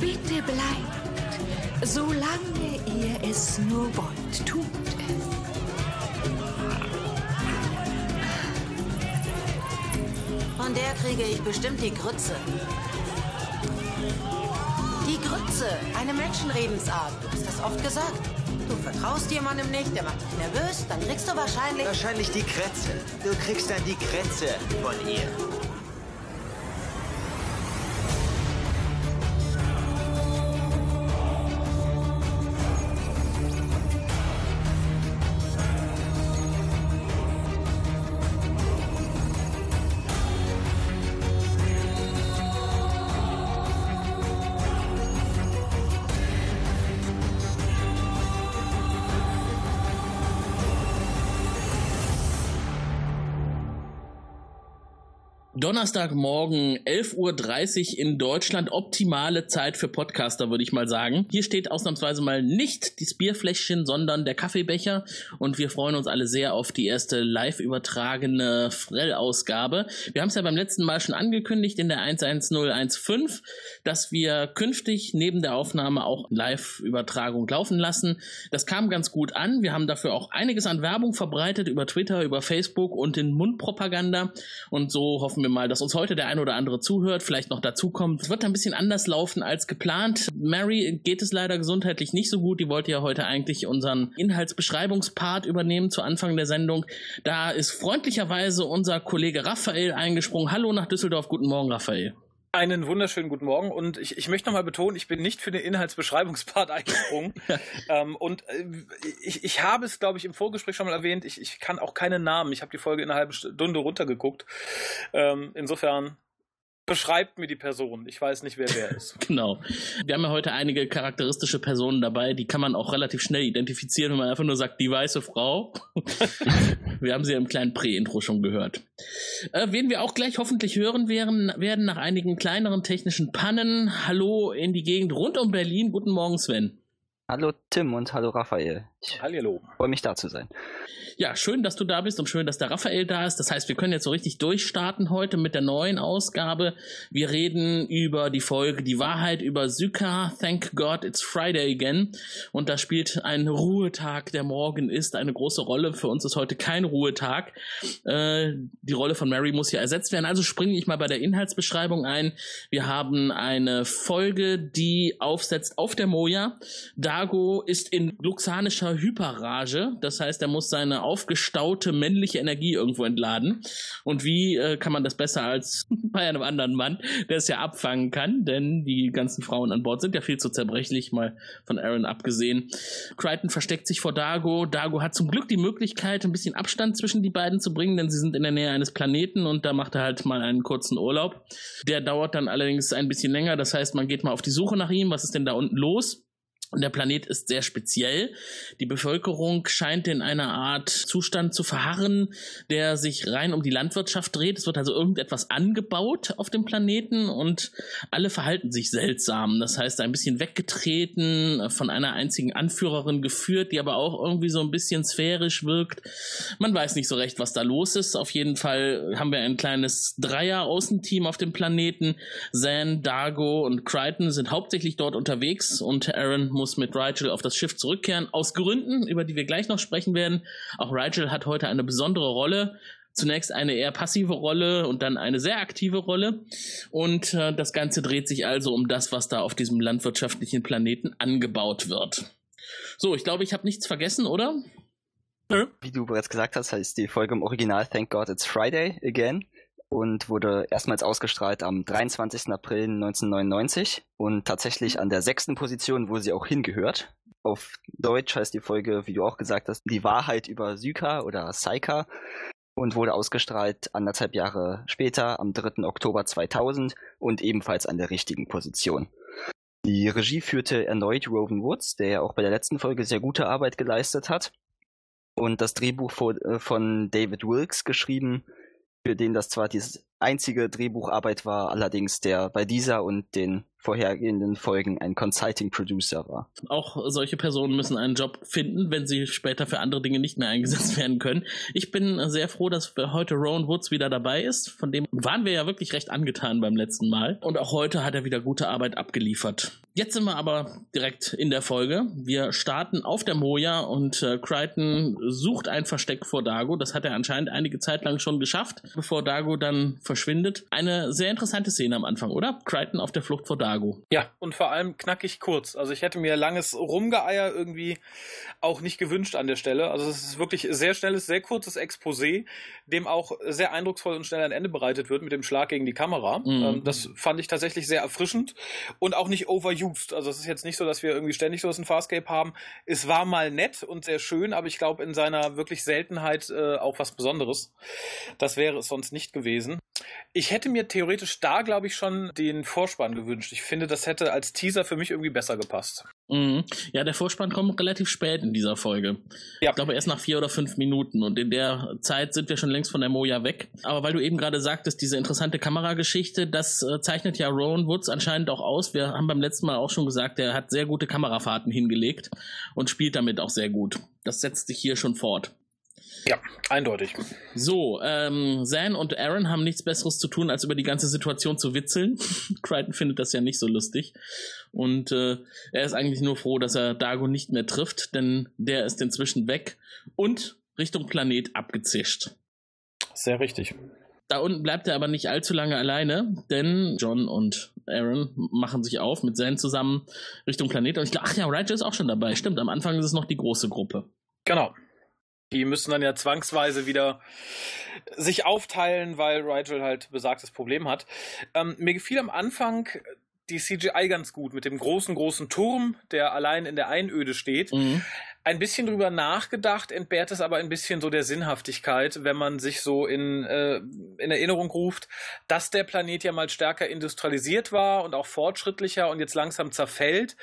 Bitte bleibt, solange ihr es nur wollt, tut es. Von der kriege ich bestimmt die Grütze. Die Grütze, eine Menschenredensart. Du hast das oft gesagt. Du vertraust jemandem nicht, der macht dich nervös, dann kriegst du wahrscheinlich... Wahrscheinlich die Krätze. Du kriegst dann die Krätze von ihr. Donnerstagmorgen, 11.30 Uhr in Deutschland. Optimale Zeit für Podcaster, würde ich mal sagen. Hier steht ausnahmsweise mal nicht das Bierfläschchen, sondern der Kaffeebecher. Und wir freuen uns alle sehr auf die erste live übertragene Wir haben es ja beim letzten Mal schon angekündigt in der 11015, dass wir künftig neben der Aufnahme auch Live-Übertragung laufen lassen. Das kam ganz gut an. Wir haben dafür auch einiges an Werbung verbreitet über Twitter, über Facebook und in Mundpropaganda. Und so hoffen wir wir mal, dass uns heute der ein oder andere zuhört, vielleicht noch dazukommt. Es wird ein bisschen anders laufen als geplant. Mary geht es leider gesundheitlich nicht so gut. Die wollte ja heute eigentlich unseren Inhaltsbeschreibungspart übernehmen zu Anfang der Sendung. Da ist freundlicherweise unser Kollege Raphael eingesprungen. Hallo nach Düsseldorf. Guten Morgen, Raphael. Einen wunderschönen guten Morgen und ich, ich möchte nochmal betonen, ich bin nicht für den Inhaltsbeschreibungspart eingesprungen. ähm, und äh, ich, ich habe es, glaube ich, im Vorgespräch schon mal erwähnt, ich, ich kann auch keinen Namen. Ich habe die Folge in einer halben Stunde runtergeguckt. Ähm, insofern beschreibt mir die Person. Ich weiß nicht, wer wer ist. genau. Wir haben ja heute einige charakteristische Personen dabei, die kann man auch relativ schnell identifizieren, wenn man einfach nur sagt, die weiße Frau. wir haben sie ja im kleinen Prä-Intro schon gehört. Äh, wen wir auch gleich hoffentlich hören werden, werden nach einigen kleineren technischen Pannen. Hallo in die Gegend rund um Berlin. Guten Morgen, Sven. Hallo Tim und hallo Raphael. Ich hallo. freue mich da zu sein. Ja, schön, dass du da bist und schön, dass der Raphael da ist. Das heißt, wir können jetzt so richtig durchstarten heute mit der neuen Ausgabe. Wir reden über die Folge Die Wahrheit über Syka. Thank God it's Friday again. Und da spielt ein Ruhetag, der morgen ist, eine große Rolle. Für uns ist heute kein Ruhetag. Äh, die Rolle von Mary muss ja ersetzt werden. Also springe ich mal bei der Inhaltsbeschreibung ein. Wir haben eine Folge, die aufsetzt auf der Moja. Dago ist in luxanischer Hyperrage. Das heißt, er muss seine aufgestaute männliche Energie irgendwo entladen. Und wie äh, kann man das besser als bei einem anderen Mann, der es ja abfangen kann, denn die ganzen Frauen an Bord sind ja viel zu zerbrechlich, mal von Aaron abgesehen. Crichton versteckt sich vor Dago. Dago hat zum Glück die Möglichkeit, ein bisschen Abstand zwischen die beiden zu bringen, denn sie sind in der Nähe eines Planeten und da macht er halt mal einen kurzen Urlaub. Der dauert dann allerdings ein bisschen länger, das heißt, man geht mal auf die Suche nach ihm. Was ist denn da unten los? Und der Planet ist sehr speziell. Die Bevölkerung scheint in einer Art Zustand zu verharren, der sich rein um die Landwirtschaft dreht. Es wird also irgendetwas angebaut auf dem Planeten und alle verhalten sich seltsam. Das heißt, ein bisschen weggetreten, von einer einzigen Anführerin geführt, die aber auch irgendwie so ein bisschen sphärisch wirkt. Man weiß nicht so recht, was da los ist. Auf jeden Fall haben wir ein kleines Dreier-Außenteam auf dem Planeten. Zan, Dargo und Crichton sind hauptsächlich dort unterwegs und Aaron muss mit Rigel auf das Schiff zurückkehren, aus Gründen, über die wir gleich noch sprechen werden. Auch Rigel hat heute eine besondere Rolle. Zunächst eine eher passive Rolle und dann eine sehr aktive Rolle. Und äh, das Ganze dreht sich also um das, was da auf diesem landwirtschaftlichen Planeten angebaut wird. So, ich glaube, ich habe nichts vergessen, oder? Wie du bereits gesagt hast, heißt die Folge im Original Thank God It's Friday Again und wurde erstmals ausgestrahlt am 23. April 1999 und tatsächlich an der sechsten Position, wo sie auch hingehört. Auf Deutsch heißt die Folge, wie du auch gesagt hast, Die Wahrheit über Syka oder Saika und wurde ausgestrahlt anderthalb Jahre später, am 3. Oktober 2000 und ebenfalls an der richtigen Position. Die Regie führte erneut Rowan Woods, der ja auch bei der letzten Folge sehr gute Arbeit geleistet hat. Und das Drehbuch äh, von David Wilkes geschrieben, für den das zwar die einzige Drehbucharbeit war, allerdings der bei dieser und den vorhergehenden Folgen ein Consulting Producer war. Auch solche Personen müssen einen Job finden, wenn sie später für andere Dinge nicht mehr eingesetzt werden können. Ich bin sehr froh, dass heute Rowan Woods wieder dabei ist. Von dem waren wir ja wirklich recht angetan beim letzten Mal. Und auch heute hat er wieder gute Arbeit abgeliefert. Jetzt sind wir aber direkt in der Folge. Wir starten auf der Moja und äh, Crichton sucht ein Versteck vor Dago. Das hat er anscheinend einige Zeit lang schon geschafft, bevor Dago dann verschwindet. Eine sehr interessante Szene am Anfang, oder? Crichton auf der Flucht vor Dago. Ja, und vor allem knackig kurz. Also ich hätte mir langes Rumgeeier irgendwie auch nicht gewünscht an der Stelle. Also es ist wirklich sehr schnelles, sehr kurzes Exposé, dem auch sehr eindrucksvoll und schnell ein Ende bereitet wird mit dem Schlag gegen die Kamera. Mhm. Ähm, das fand ich tatsächlich sehr erfrischend und auch nicht overused used. Also es ist jetzt nicht so, dass wir irgendwie ständig so ein Farscape haben. Es war mal nett und sehr schön, aber ich glaube in seiner wirklich Seltenheit äh, auch was Besonderes. Das wäre es sonst nicht gewesen. Ich hätte mir theoretisch da, glaube ich, schon den Vorspann gewünscht. Ich finde, das hätte als Teaser für mich irgendwie besser gepasst. Mhm. Ja, der Vorspann kommt relativ spät in dieser Folge. Ja. Ich glaube erst nach vier oder fünf Minuten. Und in der Zeit sind wir schon längst von der Moja weg. Aber weil du eben gerade sagtest, diese interessante Kamerageschichte, das äh, zeichnet ja Rowan Woods anscheinend auch aus. Wir haben beim letzten Mal auch schon gesagt, er hat sehr gute Kamerafahrten hingelegt und spielt damit auch sehr gut. Das setzt sich hier schon fort. Ja, eindeutig. So, ähm, Zan und Aaron haben nichts Besseres zu tun, als über die ganze Situation zu witzeln. Crichton findet das ja nicht so lustig. Und äh, er ist eigentlich nur froh, dass er Dago nicht mehr trifft, denn der ist inzwischen weg und Richtung Planet abgezischt. Sehr richtig. Da unten bleibt er aber nicht allzu lange alleine, denn John und Aaron machen sich auf mit Zan zusammen Richtung Planet. Und ich glaube, ach ja, Rigel ist auch schon dabei. Stimmt, am Anfang ist es noch die große Gruppe. Genau. Die müssen dann ja zwangsweise wieder sich aufteilen, weil Rigel halt besagtes Problem hat. Ähm, mir gefiel am Anfang die CGI ganz gut mit dem großen, großen Turm, der allein in der Einöde steht. Mhm. Ein bisschen drüber nachgedacht, entbehrt es aber ein bisschen so der Sinnhaftigkeit, wenn man sich so in, äh, in Erinnerung ruft, dass der Planet ja mal stärker industrialisiert war und auch fortschrittlicher und jetzt langsam zerfällt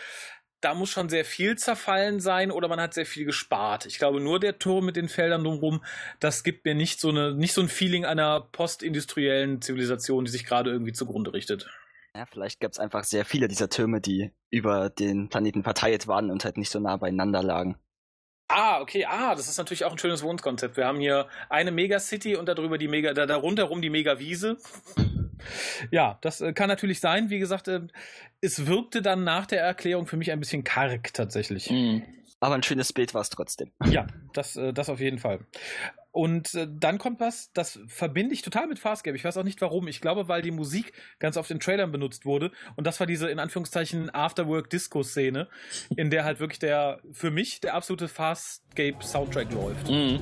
da muss schon sehr viel zerfallen sein oder man hat sehr viel gespart. Ich glaube, nur der Turm mit den Feldern drumherum, das gibt mir nicht so, eine, nicht so ein Feeling einer postindustriellen Zivilisation, die sich gerade irgendwie zugrunde richtet. Ja, vielleicht gab es einfach sehr viele dieser Türme, die über den Planeten verteilt waren und halt nicht so nah beieinander lagen. Ah, okay, ah, das ist natürlich auch ein schönes Wohnkonzept. Wir haben hier eine Megacity und darüber die Mega, da, darunter rum die Megawiese. Ja, das äh, kann natürlich sein. Wie gesagt, äh, es wirkte dann nach der Erklärung für mich ein bisschen karg tatsächlich. Mhm. Aber ein schönes Bild war es trotzdem. Ja, das, äh, das auf jeden Fall. Und äh, dann kommt was, das verbinde ich total mit Farscape. Ich weiß auch nicht warum. Ich glaube, weil die Musik ganz oft in Trailern benutzt wurde. Und das war diese in Anführungszeichen Afterwork-Disco-Szene, in der halt wirklich der, für mich, der absolute Farscape-Soundtrack läuft. Mhm.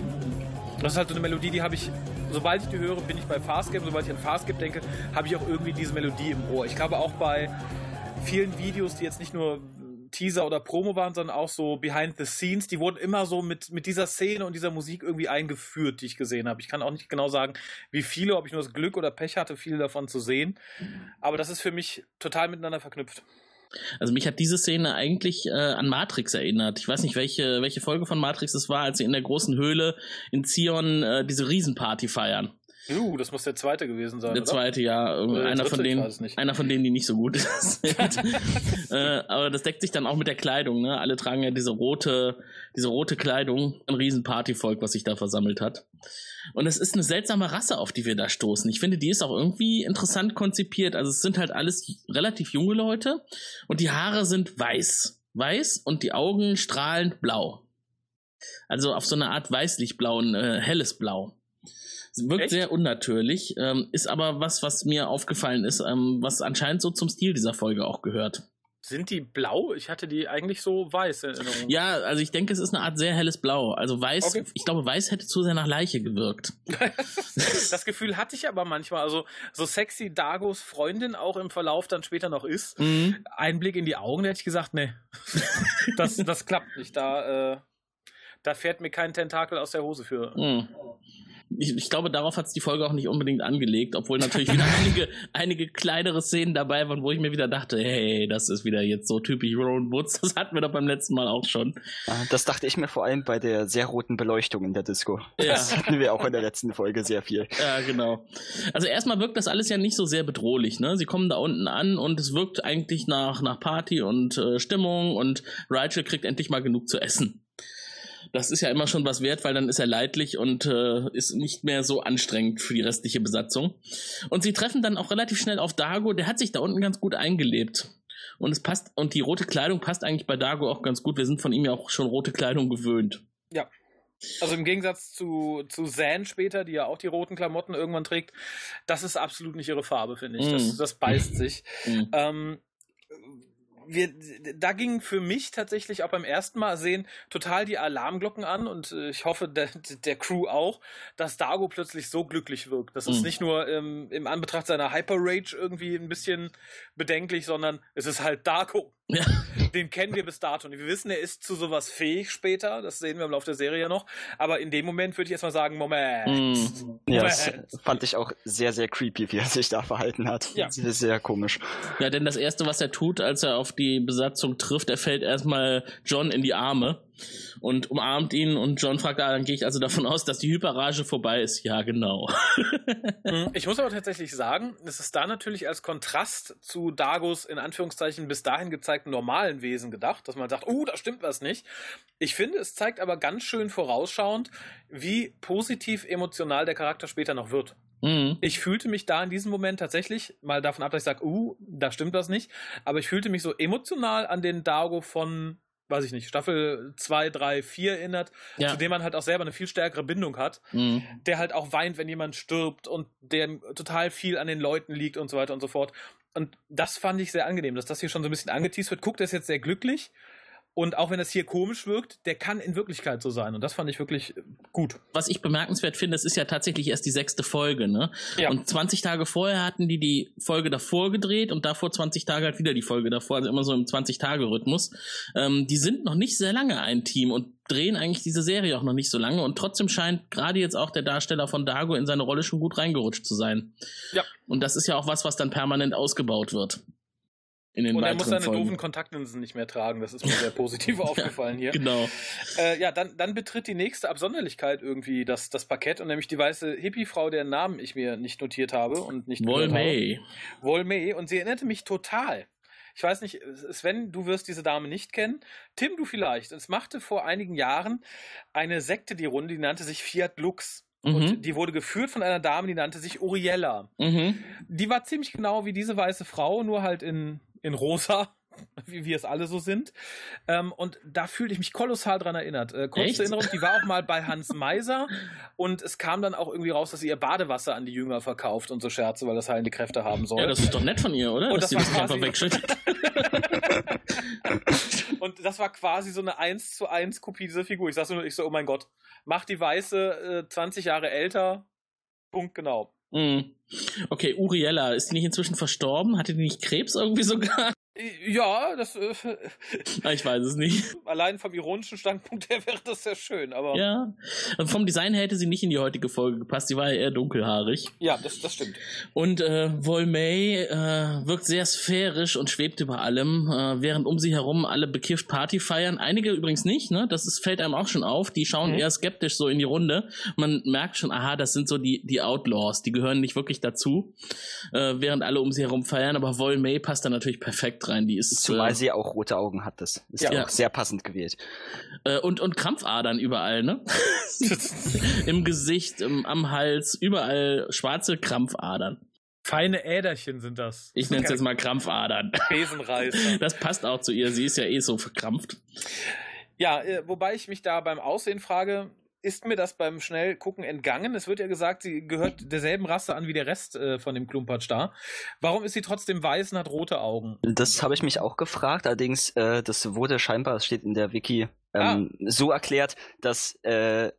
Das ist halt so eine Melodie, die habe ich, sobald ich die höre, bin ich bei Farscape. Sobald ich an Farscape denke, habe ich auch irgendwie diese Melodie im Ohr. Ich glaube auch bei vielen Videos, die jetzt nicht nur Teaser oder Promo waren, sondern auch so Behind the Scenes. Die wurden immer so mit, mit dieser Szene und dieser Musik irgendwie eingeführt, die ich gesehen habe. Ich kann auch nicht genau sagen, wie viele, ob ich nur das Glück oder Pech hatte, viele davon zu sehen. Aber das ist für mich total miteinander verknüpft. Also mich hat diese Szene eigentlich äh, an Matrix erinnert. Ich weiß nicht, welche, welche Folge von Matrix es war, als sie in der großen Höhle in Zion äh, diese Riesenparty feiern. Uh, das muss der zweite gewesen sein. Der oder? zweite, ja. einer, von denen, einer von denen, die nicht so gut sind. äh, aber das deckt sich dann auch mit der Kleidung. Ne? Alle tragen ja diese rote, diese rote Kleidung. Ein riesen Partyvolk, was sich da versammelt hat. Und es ist eine seltsame Rasse, auf die wir da stoßen. Ich finde, die ist auch irgendwie interessant konzipiert. Also es sind halt alles relativ junge Leute und die Haare sind weiß. Weiß und die Augen strahlend blau. Also auf so eine Art weißlichblau, ein äh, helles Blau. Wirkt Echt? sehr unnatürlich, ähm, ist aber was, was mir aufgefallen ist, ähm, was anscheinend so zum Stil dieser Folge auch gehört. Sind die blau? Ich hatte die eigentlich so weiß in Erinnerung. Ja, also ich denke, es ist eine Art sehr helles Blau. Also weiß, okay. ich glaube, weiß hätte zu sehr nach Leiche gewirkt. das Gefühl hatte ich aber manchmal. Also so sexy Dagos Freundin auch im Verlauf dann später noch ist. Mhm. Einblick in die Augen, da hätte ich gesagt, nee, das, das klappt nicht. Da, äh, da fährt mir kein Tentakel aus der Hose für. Mhm. Ich, ich glaube, darauf hat es die Folge auch nicht unbedingt angelegt, obwohl natürlich wieder einige, einige kleinere Szenen dabei waren, wo ich mir wieder dachte, hey, das ist wieder jetzt so typisch Rowan Woods, das hatten wir doch beim letzten Mal auch schon. Das dachte ich mir vor allem bei der sehr roten Beleuchtung in der Disco. Ja. Das hatten wir auch in der letzten Folge sehr viel. Ja, genau. Also erstmal wirkt das alles ja nicht so sehr bedrohlich, ne? Sie kommen da unten an und es wirkt eigentlich nach, nach Party und äh, Stimmung und Rachel kriegt endlich mal genug zu essen das ist ja immer schon was wert, weil dann ist er leidlich und äh, ist nicht mehr so anstrengend für die restliche Besatzung. Und sie treffen dann auch relativ schnell auf Dago, der hat sich da unten ganz gut eingelebt. Und es passt, und die rote Kleidung passt eigentlich bei Dago auch ganz gut. Wir sind von ihm ja auch schon rote Kleidung gewöhnt. Ja. Also im Gegensatz zu, zu Zan später, die ja auch die roten Klamotten irgendwann trägt, das ist absolut nicht ihre Farbe, finde ich. Mm. Das, das beißt sich. Mm. Ähm, wir, da gingen für mich tatsächlich auch beim ersten Mal sehen total die Alarmglocken an und äh, ich hoffe der, der Crew auch, dass Dago plötzlich so glücklich wirkt. Das ist mhm. nicht nur ähm, im Anbetracht seiner Hyper Rage irgendwie ein bisschen bedenklich, sondern es ist halt Dago. Ja. Den kennen wir bis dato. Und wir wissen, er ist zu sowas fähig später. Das sehen wir im Laufe der Serie ja noch. Aber in dem Moment würde ich erstmal sagen, Moment. Mm. Ja, das fand ich auch sehr, sehr creepy, wie er sich da verhalten hat. Ja. Sehr, sehr komisch. Ja, denn das Erste, was er tut, als er auf die Besatzung trifft, er fällt erstmal John in die Arme und umarmt ihn und John fragt, ah, dann gehe ich also davon aus, dass die Hyperrage vorbei ist. Ja, genau. Mhm. ich muss aber tatsächlich sagen, es ist da natürlich als Kontrast zu Dagos in Anführungszeichen bis dahin gezeigten normalen Wesen gedacht, dass man sagt, oh, uh, da stimmt was nicht. Ich finde, es zeigt aber ganz schön vorausschauend, wie positiv emotional der Charakter später noch wird. Mhm. Ich fühlte mich da in diesem Moment tatsächlich, mal davon ab, dass ich sage, uh, da stimmt was nicht, aber ich fühlte mich so emotional an den Dago von weiß ich nicht, Staffel 2, 3, 4 erinnert, ja. zu dem man halt auch selber eine viel stärkere Bindung hat, mhm. der halt auch weint, wenn jemand stirbt und der total viel an den Leuten liegt und so weiter und so fort. Und das fand ich sehr angenehm, dass das hier schon so ein bisschen angeteased wird. Guckt, er ist jetzt sehr glücklich und auch wenn das hier komisch wirkt, der kann in Wirklichkeit so sein. Und das fand ich wirklich äh, gut. Was ich bemerkenswert finde, es ist ja tatsächlich erst die sechste Folge, ne? Ja. Und 20 Tage vorher hatten die die Folge davor gedreht und davor 20 Tage halt wieder die Folge davor, also immer so im 20-Tage-Rhythmus. Ähm, die sind noch nicht sehr lange ein Team und drehen eigentlich diese Serie auch noch nicht so lange. Und trotzdem scheint gerade jetzt auch der Darsteller von Dago in seine Rolle schon gut reingerutscht zu sein. Ja. Und das ist ja auch was, was dann permanent ausgebaut wird in den Und er muss seine Folgen. doofen Kontaktlinsen nicht mehr tragen. Das ist mir sehr positiv aufgefallen hier. Genau. Äh, ja, dann, dann betritt die nächste Absonderlichkeit irgendwie das, das Parkett und nämlich die weiße Hippie-Frau, deren Namen ich mir nicht notiert habe und nicht Wol May. Wol May. Und sie erinnerte mich total. Ich weiß nicht, Sven, du wirst diese Dame nicht kennen. Tim, du vielleicht. Es machte vor einigen Jahren eine Sekte die Runde, die nannte sich Fiat Lux. Mhm. Und die wurde geführt von einer Dame, die nannte sich Uriella. Mhm. Die war ziemlich genau wie diese weiße Frau, nur halt in in rosa, wie wir es alle so sind. Ähm, und da fühlte ich mich kolossal dran erinnert. Äh, kurze Echt? Erinnerung, die war auch mal bei Hans Meiser und es kam dann auch irgendwie raus, dass sie ihr Badewasser an die Jünger verkauft und so Scherze, weil das heilende Kräfte haben soll. Ja, das ist doch nett von ihr, oder? Und dass das sie das einfach wegschüttet. und das war quasi so eine 1 zu 1 Kopie dieser Figur. Ich sagte nur, ich so, oh mein Gott, mach die Weiße äh, 20 Jahre älter. Punkt genau. Mm. Okay, Uriella, ist die nicht inzwischen verstorben? Hatte die nicht Krebs irgendwie sogar? Ja, das. Äh, ah, ich weiß es nicht. Allein vom ironischen Standpunkt her wäre das sehr schön, aber. Ja. Vom Design her hätte sie nicht in die heutige Folge gepasst. Sie war ja eher dunkelhaarig. Ja, das, das stimmt. Und äh, Volmay äh, wirkt sehr sphärisch und schwebt über allem, äh, während um sie herum alle bekifft Party feiern. Einige übrigens nicht, ne? Das ist, fällt einem auch schon auf. Die schauen mhm. eher skeptisch so in die Runde. Man merkt schon, aha, das sind so die, die Outlaws. Die gehören nicht wirklich dazu. Äh, während alle um sie herum feiern. Aber Volmay passt da natürlich perfekt perfekt rein. Die ist, Zumal äh, sie auch rote Augen hat. Das ist ja auch sehr passend gewählt. Äh, und, und Krampfadern überall, ne? Im Gesicht, im, am Hals, überall schwarze Krampfadern. Feine Äderchen sind das. Ich nenne es jetzt mal Krampfadern. Besenreißer. Das passt auch zu ihr. Sie ist ja eh so verkrampft. Ja, äh, wobei ich mich da beim Aussehen frage, ist mir das beim Schnellgucken entgangen. Es wird ja gesagt, sie gehört derselben Rasse an wie der Rest äh, von dem Klumpatsch da. Warum ist sie trotzdem weiß und hat rote Augen? Das habe ich mich auch gefragt. Allerdings, äh, das wurde scheinbar, das steht in der Wiki, ähm, ah. so erklärt, dass äh,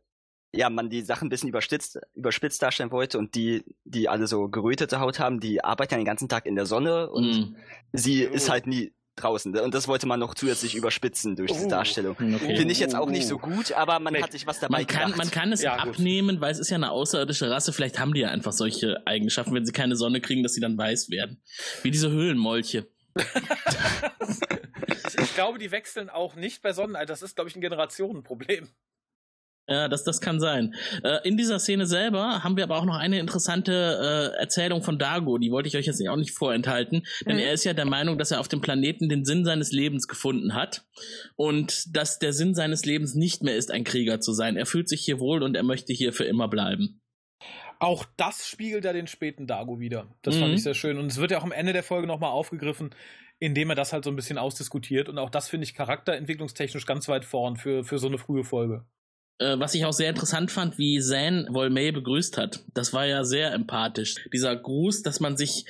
ja, man die Sachen ein bisschen überspitzt, überspitzt darstellen wollte und die, die alle so gerötete Haut haben, die arbeiten ja den ganzen Tag in der Sonne und mm. sie oh. ist halt nie draußen. Und das wollte man noch zusätzlich überspitzen durch die Oh. Darstellung. Okay. Finde ich jetzt auch nicht so gut, aber man Nee. hat sich was dabei Man kann, gedacht. man kann es Ja, gut. abnehmen, weil es ist ja eine außerirdische Rasse. Vielleicht haben die ja einfach solche Eigenschaften, wenn sie keine Sonne kriegen, dass sie dann weiß werden. Wie diese Höhlenmolche. Ich, ich glaube, die wechseln auch nicht bei Sonnenalter. Das ist, glaube ich, ein Generationenproblem. Ja, das, das kann sein. Äh, in dieser Szene selber haben wir aber auch noch eine interessante äh, Erzählung von Dago. Die wollte ich euch jetzt auch nicht vorenthalten, denn Mhm. er ist ja der Meinung, dass er auf dem Planeten den Sinn seines Lebens gefunden hat und dass der Sinn seines Lebens nicht mehr ist, ein Krieger zu sein. Er fühlt sich hier wohl und er möchte hier für immer bleiben. Auch das spiegelt ja den späten Dago wieder. Das Mhm. fand ich sehr schön. Und es wird ja auch am Ende der Folge nochmal aufgegriffen, indem er das halt so ein bisschen ausdiskutiert. Und auch das finde ich charakterentwicklungstechnisch ganz weit vorn für, für so eine frühe Folge. Äh, was ich auch sehr interessant fand, wie Zan Volmay begrüßt hat. Das war ja sehr empathisch. Dieser Gruß, dass man sich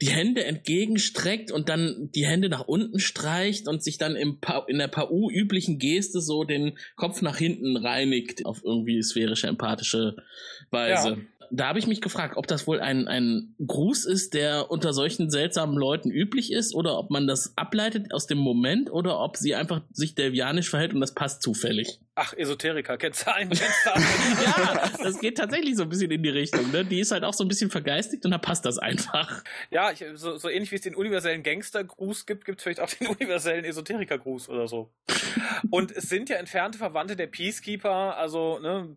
die Hände entgegenstreckt und dann die Hände nach unten streicht und sich dann im pa in der PAU üblichen Geste so den Kopf nach hinten reinigt auf irgendwie sphärische, empathische Weise. Ja. Da habe ich mich gefragt, ob das wohl ein, ein Gruß ist, der unter solchen seltsamen Leuten üblich ist, oder ob man das ableitet aus dem Moment, oder ob sie einfach sich devianisch verhält und das passt zufällig. Ach, Esoteriker, kennst du einen, kennst du anderen? Ja, das geht tatsächlich so ein bisschen in die Richtung. Ne? Die ist halt auch so ein bisschen vergeistigt und da passt das einfach. Ja, ich, so, so ähnlich wie es den universellen Gangstergruß gibt, gibt es vielleicht auch den universellen Esoterikergruß oder so. Und es sind ja entfernte Verwandte der Peacekeeper, also ne,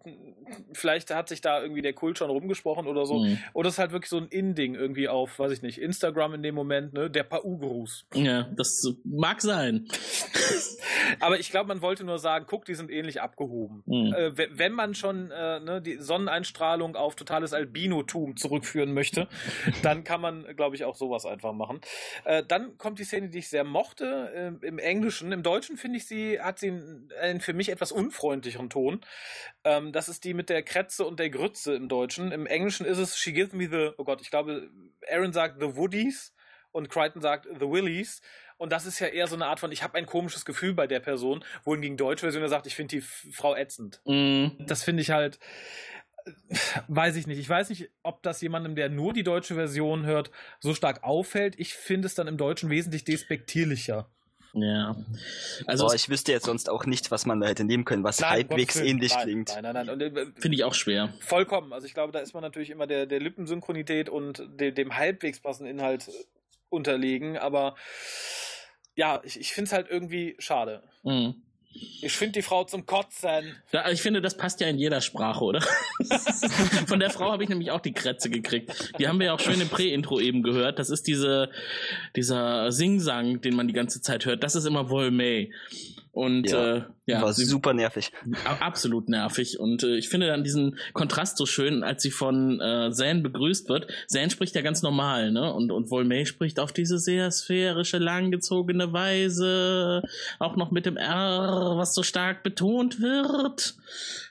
vielleicht hat sich da irgendwie der Kult schon rumgesprochen oder so. Mhm. Oder es ist halt wirklich so ein In-Ding irgendwie auf, weiß ich nicht, Instagram in dem Moment, ne, der Pau-Gruß. Ja, das mag sein. Aber ich glaube, man wollte nur sagen, guck, die sind ähnlich abgehoben. Mhm. Äh, we- wenn man schon äh, ne, die Sonneneinstrahlung auf totales Albinotum zurückführen möchte, dann kann man, glaube ich, auch sowas einfach machen. Äh, dann kommt die Szene, die ich sehr mochte, äh, im Englischen. Im Deutschen finde ich sie, hat sie einen, einen für mich etwas unfreundlicheren Ton. Ähm, das ist die mit der Kretze und der Grütze im Deutschen. Im Englischen ist es She gives me the, oh Gott, ich glaube, Aaron sagt The Woodies und Crichton sagt The Willies. Und das ist ja eher so eine Art von, ich habe ein komisches Gefühl bei der Person, wohingegen deutsche Version der sagt, ich finde die Frau ätzend. Mhm. Das finde ich halt, äh, weiß ich nicht. Ich weiß nicht, ob das jemandem, der nur die deutsche Version hört, so stark auffällt. Ich finde es dann im Deutschen wesentlich despektierlicher. Ja. Also Boah, ich wüsste jetzt sonst auch nicht, was man da hätte nehmen können, was Nein, halbwegs ähnlich nein, klingt. Nein, nein, nein. Und, äh, finde ich auch schwer. vollkommen. Also ich glaube, da ist man natürlich immer der, der Lippensynchronität und de, dem halbwegs passenden Inhalt unterlegen. Aber ja, ich, ich finde es halt irgendwie schade. Mhm. Ich finde die Frau zum Kotzen. Ja, ich finde, das passt ja in jeder Sprache, oder? Von der Frau habe ich nämlich auch die Krätze gekriegt. Die haben wir ja auch schön im Prä-Intro eben gehört. Das ist diese, dieser Singsang, den man die ganze Zeit hört. Das ist immer Volmay. Und Ja, äh, ja, War super nervig. Absolut nervig. Und äh, ich finde dann diesen Kontrast so schön, als sie von äh, Zane begrüßt wird. Zane spricht ja ganz normal, ne? Und, und Volmay spricht auf diese sehr sphärische, langgezogene Weise, auch noch mit dem R, was so stark betont wird.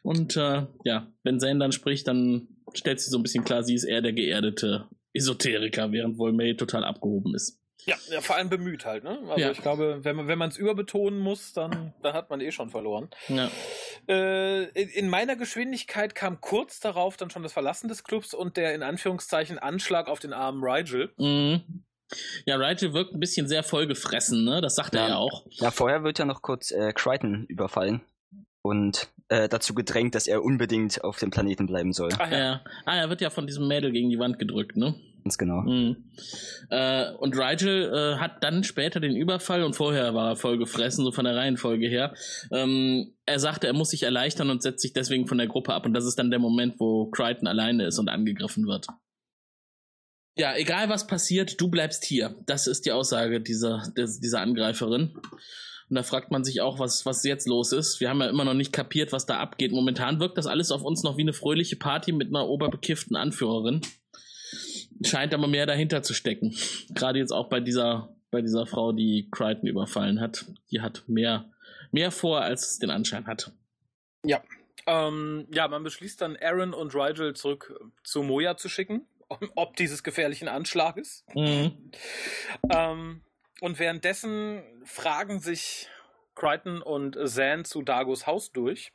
Und äh, ja, wenn Zane dann spricht, dann stellt sie so ein bisschen klar, sie ist eher der geerdete Esoteriker, während Volmay total abgehoben ist. Ja, ja, vor allem bemüht halt, ne? Also Ja. ich glaube, wenn man wenn man es überbetonen muss, dann, dann hat man eh schon verloren. Ja. Äh, in, in meiner Geschwindigkeit kam kurz darauf dann schon das Verlassen des Clubs und der in Anführungszeichen Anschlag auf den armen Rigel. Mhm. Ja, Rigel wirkt ein bisschen sehr vollgefressen, ne? Das sagt er Ja. ja auch. Ja, vorher wird ja noch kurz äh, Crichton überfallen und äh, dazu gedrängt, dass er unbedingt auf dem Planeten bleiben soll. Ach ja. Ja. Ah, er wird ja von diesem Mädel gegen die Wand gedrückt, ne? Ganz genau. Mhm. Äh, und Rigel äh, hat dann später den Überfall und vorher war er voll gefressen, so von der Reihenfolge her. Ähm, er sagte, er muss sich erleichtern und setzt sich deswegen von der Gruppe ab. Und das ist dann der Moment, wo Crichton alleine ist und angegriffen wird. Ja, egal was passiert, du bleibst hier. Das ist die Aussage dieser, dieser Angreiferin. Und da fragt man sich auch, was, was jetzt los ist. Wir haben ja immer noch nicht kapiert, was da abgeht. Momentan wirkt das alles auf uns noch wie eine fröhliche Party mit einer oberbekifften Anführerin. Scheint aber mehr dahinter zu stecken. Gerade jetzt auch bei dieser, bei dieser Frau, die Crichton überfallen hat. Die hat mehr, mehr vor, als es den Anschein hat. Ähm, ja, man beschließt dann Aaron und Rigel zurück zu Moja zu schicken, ob dieses gefährlichen Anschlages. Mhm. Ähm, und währenddessen fragen sich Crichton und Zan zu Dagos Haus durch.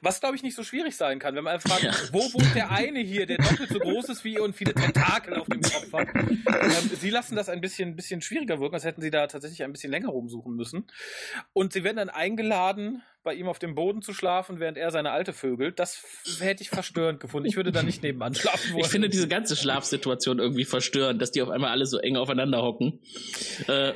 Was, glaube ich, nicht so schwierig sein kann, wenn man einfach fragt, ja. wo wohnt der eine hier, der doppelt so groß ist wie ihr und viele Tentakel auf dem Kopf hat. Ähm, sie lassen das ein bisschen, bisschen schwieriger wirken, als hätten sie da tatsächlich ein bisschen länger rumsuchen müssen. Und sie werden dann eingeladen, bei ihm auf dem Boden zu schlafen, während er seine alte vögelt. Das hätte ich verstörend gefunden. Ich würde da nicht nebenan schlafen wollen. Ich finde diese ganze Schlafsituation irgendwie verstörend, dass die auf einmal alle so eng aufeinander hocken. Äh.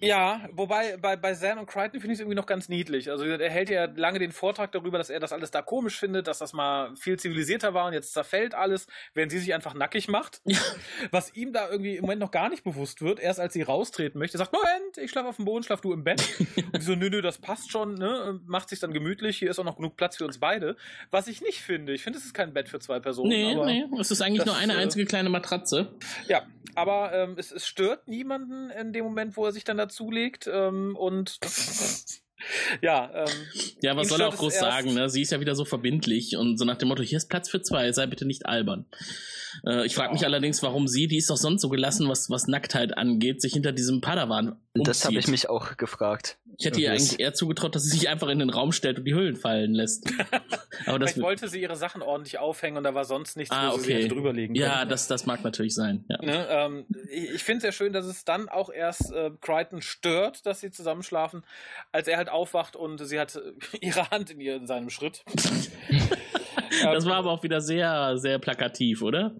Ja, wobei bei, bei Zan und Crichton finde ich es irgendwie noch ganz niedlich. Also er hält ja lange den Vortrag darüber, dass er das alles da komisch findet, dass das mal viel zivilisierter war und jetzt zerfällt alles, während sie sich einfach nackig macht. Was ihm da irgendwie im Moment noch gar nicht bewusst wird. Erst als sie raustreten möchte, sagt, Moment, ich schlafe auf dem Boden, schlaf du im Bett. und so, nö, nö, das passt schon, ne? Macht sich dann gemütlich, hier ist auch noch genug Platz für uns beide. Was ich nicht finde. Ich finde, es ist kein Bett für zwei Personen. Nee, nee, es ist eigentlich das, nur eine äh, einzige kleine Matratze. Ja, aber ähm, es, es stört niemanden in dem Moment, wo er sich dann da zulegt ähm, und ja, ähm, ja, was soll er auch groß sagen, ne? Sie ist ja wieder so verbindlich und so nach dem Motto, hier ist Platz für zwei, sei bitte nicht albern. Äh, ich frage mich allerdings, warum sie, die ist doch sonst so gelassen, was, was Nacktheit angeht, sich hinter diesem Padawan umzieht. Das habe ich mich auch gefragt. Ich hätte ihr eigentlich eher zugetraut, dass sie sich einfach in den Raum stellt und die Hüllen fallen lässt. Aber das wollte sie ihre Sachen ordentlich aufhängen und da war sonst nichts, ah, wo okay. sie drüberlegen Ja, das, das mag natürlich sein. Ja. Ne, ähm, ich ich finde es sehr schön, dass es dann auch erst äh, Crichton stört, dass sie zusammenschlafen, als er halt aufwacht und sie hat ihre Hand in, ihr, in seinem Schritt. Das war aber auch wieder sehr, sehr plakativ, oder?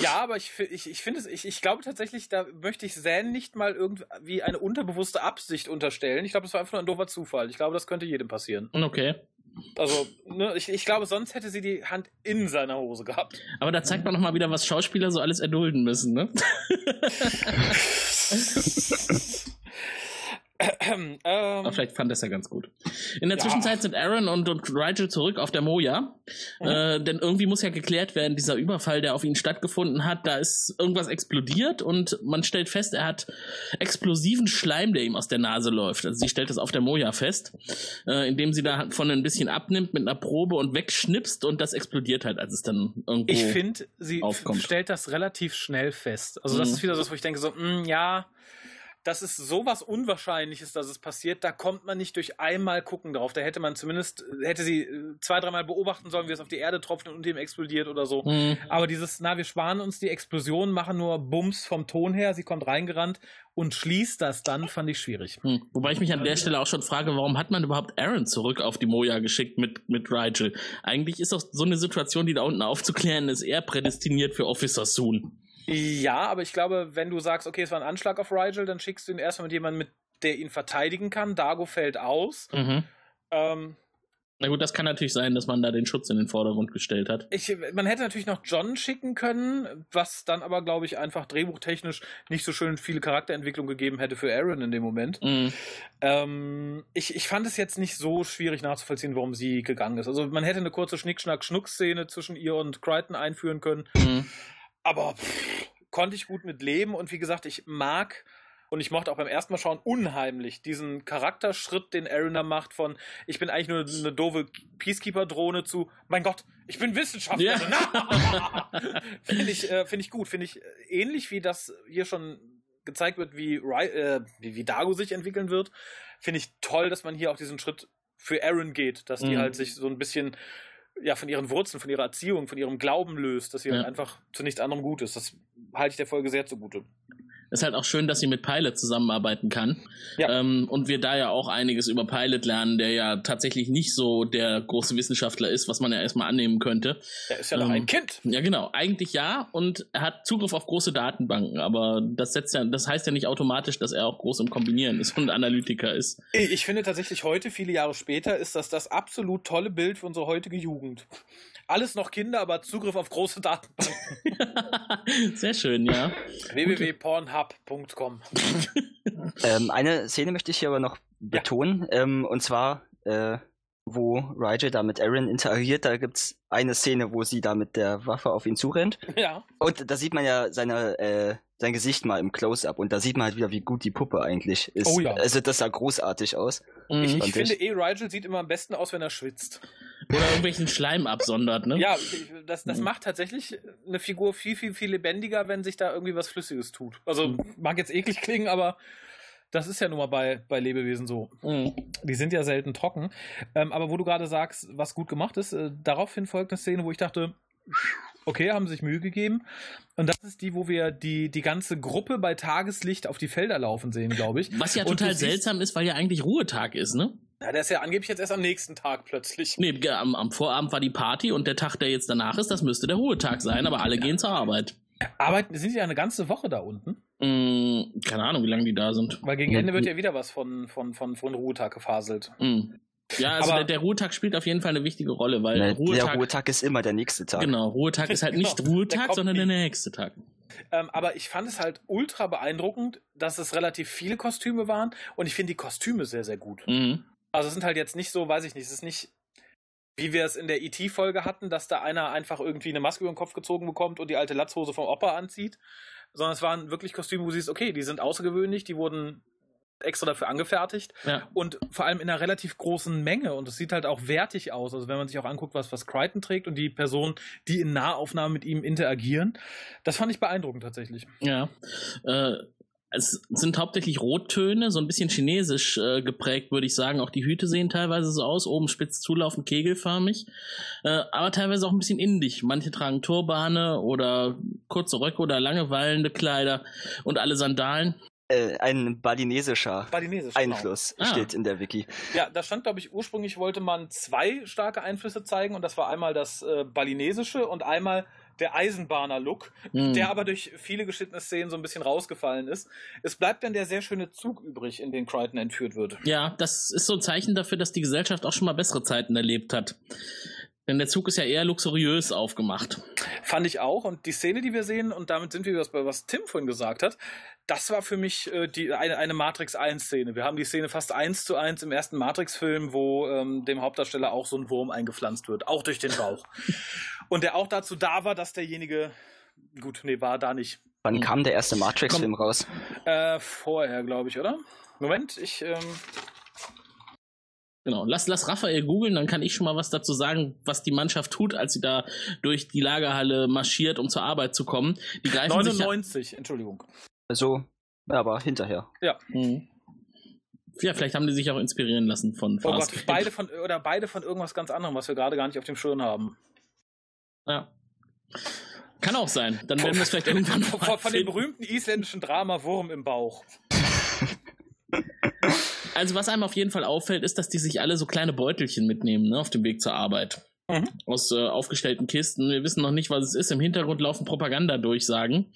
Ja, aber ich, ich, ich finde es, ich, ich glaube tatsächlich, da möchte ich Zan nicht mal irgendwie eine unterbewusste Absicht unterstellen. Ich glaube, das war einfach nur ein doofer Zufall. Ich glaube, das könnte jedem passieren. Okay. Also, ne, ich, ich glaube, sonst hätte sie die Hand in seiner Hose gehabt. Aber da zeigt man nochmal wieder, was Schauspieler so alles erdulden müssen, ne? ähm, Aber vielleicht fand er es ja ganz gut. In der ja. Zwischenzeit sind Aaron und, und Rigel zurück auf der Moja. Mhm. Äh, denn irgendwie muss ja geklärt werden, dieser Überfall, der auf ihn stattgefunden hat, da ist irgendwas explodiert und man stellt fest, er hat explosiven Schleim, der ihm aus der Nase läuft. Also sie stellt das auf der Moja fest, äh, indem sie da von ein bisschen abnimmt mit einer Probe und wegschnipst und das explodiert halt, als es dann irgendwo Ich finde, sie aufkommt. stellt das relativ schnell fest. Also das mhm. ist wieder so, wo ich denke so, mh, mm, ja, das ist sowas Unwahrscheinliches, dass es passiert. Da kommt man nicht durch einmal gucken drauf. Da hätte man zumindest, hätte sie äh, zwei, dreimal beobachten sollen, wie es auf die Erde tropft und ihm explodiert oder so. Mhm. Aber dieses, na, wir sparen uns die Explosion, machen nur Bums vom Ton her. Sie kommt reingerannt und schließt das dann, fand ich schwierig. Mhm. Wobei ich mich an der Stelle auch schon frage, warum hat man überhaupt Aaron zurück auf die Moja geschickt mit, mit Rigel? Eigentlich ist doch so eine Situation, die da unten aufzuklären ist, eher prädestiniert für Officer Soon. Ja, aber ich glaube, wenn du sagst, okay, es war ein Anschlag auf Rigel, dann schickst du ihn erstmal mit jemandem, mit, der ihn verteidigen kann. Dago fällt aus. Mhm. Ähm, na gut, das kann natürlich sein, dass man da den Schutz in den Vordergrund gestellt hat. Ich, man hätte natürlich noch John schicken können, was dann aber, glaube ich, einfach drehbuchtechnisch nicht so schön viele Charakterentwicklung gegeben hätte für Aaron in dem Moment. Mhm. Ähm, ich, ich fand es jetzt nicht so schwierig nachzuvollziehen, warum sie gegangen ist. Also man hätte eine kurze Schnick-Schnack-Schnuck-Szene zwischen ihr und Crichton einführen können. Mhm. Aber pff, konnte ich gut mit leben und wie gesagt, ich mag und ich mochte auch beim ersten Mal schauen unheimlich diesen Charakterschritt, den Aaron da macht von ich bin eigentlich nur eine doofe Peacekeeper-Drohne zu mein Gott, ich bin Wissenschaftler. Ja. finde ich, äh, find ich gut. Finde ich äh, ähnlich wie das hier schon gezeigt wird, wie, äh, wie, wie Dago sich entwickeln wird. Finde ich toll, dass man hier auch diesen Schritt für Aaron geht, dass die mhm. halt sich so ein bisschen ja, von ihren Wurzeln, von ihrer Erziehung, von ihrem Glauben löst, dass sie ja. halt einfach zu nichts anderem gut ist. Das halte ich der Folge sehr zugute ist halt auch schön, dass sie mit Pilot zusammenarbeiten kann. Ja. Ähm, und wir da ja auch einiges über Pilot lernen, der ja tatsächlich nicht so der große Wissenschaftler ist, was man ja erstmal annehmen könnte. Er ist ja noch ähm, ein Kind. Ja, genau. Eigentlich ja. Und er hat Zugriff auf große Datenbanken. Aber das setzt ja, das heißt ja nicht automatisch, dass er auch groß im Kombinieren ist und Analytiker ist. Ich finde tatsächlich heute, viele Jahre später, ist das das absolut tolle Bild für unsere heutige Jugend. Alles noch Kinder, aber Zugriff auf große Datenbanken. Sehr schön, ja. www.pornhub.com. ähm, eine Szene möchte ich hier aber noch betonen, ja. ähm, und zwar, äh, wo Rigel da mit Aaron interagiert, da gibt es eine Szene, wo sie da mit der Waffe auf ihn zurennt. Ja. Und da sieht man ja seine, äh, sein Gesicht mal im Close-Up und da sieht man halt wieder, wie gut die Puppe eigentlich ist. Oh ja. Also das sah großartig aus. Ich, ich finde eh, Rigel sieht immer am besten aus, wenn er schwitzt. Oder irgendwelchen Schleim absondert, ne? Ja, das, das mhm. macht tatsächlich eine Figur viel, viel, viel lebendiger, wenn sich da irgendwie was Flüssiges tut. Also mag jetzt eklig klingen, aber Das ist ja nun mal bei, bei Lebewesen so. Mhm. Die sind ja selten trocken. Ähm, aber wo du gerade sagst, was gut gemacht ist, äh, daraufhin folgt eine Szene, wo ich dachte, okay, haben sich Mühe gegeben. Und das ist die, wo wir die, die ganze Gruppe bei Tageslicht auf die Felder laufen sehen, glaube ich. Was ja total seltsam ist, weil ja eigentlich Ruhetag ist, ne? Ja, der ist ja angeblich jetzt erst am nächsten Tag plötzlich. Nee, am, am Vorabend war die Party und der Tag, der jetzt danach ist, das müsste der Ruhetag sein, aber alle gehen zur Arbeit. Arbeiten, sind die ja eine ganze Woche da unten? Mm, keine Ahnung, wie lange die da sind. Weil gegen Ende wird die- ja wieder was von, von, von, von Ruhetag gefaselt. Mm. Ja, also Aber- der, der Ruhetag spielt auf jeden Fall eine wichtige Rolle, weil Ne, Ruhetag, der Ruhetag ist immer der nächste Tag. genau, Ruhetag ist halt nicht Genau, der Ruhetag, kommt sondern der nächste Tag. Ähm, aber ich fand es halt ultra beeindruckend, dass es relativ viele Kostüme waren und ich finde die Kostüme sehr, sehr gut. Mhm. Also es sind halt jetzt nicht so, weiß ich nicht, es ist nicht, wie wir es in der E.T.-Folge hatten, dass da einer einfach irgendwie eine Maske über den Kopf gezogen bekommt und die alte Latzhose vom Opa anzieht, sondern es waren wirklich Kostüme, wo du siehst, okay, die sind außergewöhnlich, die wurden extra dafür angefertigt Ja. und vor allem in einer relativ großen Menge und es sieht halt auch wertig aus. Also wenn man sich auch anguckt, was, was Crichton trägt und die Personen, die in Nahaufnahmen mit ihm interagieren, das fand ich beeindruckend tatsächlich. Ja. Äh, es sind hauptsächlich Rottöne, so ein bisschen chinesisch äh, geprägt, würde ich sagen. Auch die Hüte sehen teilweise so aus, oben spitz zulaufend, kegelförmig. Äh, aber teilweise auch ein bisschen indisch. Manche tragen Turbane oder kurze Röcke oder lange wallende Kleider und alle Sandalen. Äh, ein balinesischer Balinesisch. Einfluss Ah. steht in der Wiki. Ja, da stand, glaube ich, ursprünglich wollte man zwei starke Einflüsse zeigen und das war einmal das äh, Balinesische und einmal der Eisenbahner-Look, Hm. der aber durch viele geschnittene Szenen so ein bisschen rausgefallen ist. Es bleibt dann der sehr schöne Zug übrig, in den Crichton entführt wird. Ja, das ist so ein Zeichen dafür, dass die Gesellschaft auch schon mal bessere Zeiten erlebt hat. Denn der Zug ist ja eher luxuriös aufgemacht. Fand ich auch. Und die Szene, die wir sehen, und damit sind wir bei was Tim vorhin gesagt hat, das war für mich äh, die, eine, eine Matrix 1-Szene. Wir haben die Szene fast eins zu eins im ersten Matrix-Film, wo ähm, dem Hauptdarsteller auch so ein Wurm eingepflanzt wird, auch durch den Bauch. und der auch dazu da war, dass derjenige, gut, nee, war da nicht. Wann kam der erste Matrix-Film raus? Äh, vorher, glaube ich, oder? Moment, ich, ähm, Genau. Lass, lass Raphael googeln, dann kann ich schon mal was dazu sagen, was die Mannschaft tut, als sie da durch die Lagerhalle marschiert, um zur Arbeit zu kommen. Die greifen sich ja, 99, Entschuldigung. Also, aber hinterher. Mhm. ja, vielleicht haben die sich auch inspirieren lassen von Oh Fast Gott, beide von, oder beide von irgendwas ganz anderem, was wir gerade gar nicht auf dem Schirm haben. Ja. Kann auch sein. Dann werden wir es vielleicht irgendwann Von, mal von, von dem berühmten isländischen Drama Wurm im Bauch. Also was einem auf jeden Fall auffällt, ist, dass die sich alle so kleine Beutelchen mitnehmen, ne, auf dem Weg zur Arbeit. Mhm. Aus äh, aufgestellten Kisten. Wir wissen noch nicht, was es ist. Im Hintergrund laufen Propagandadurchsagen.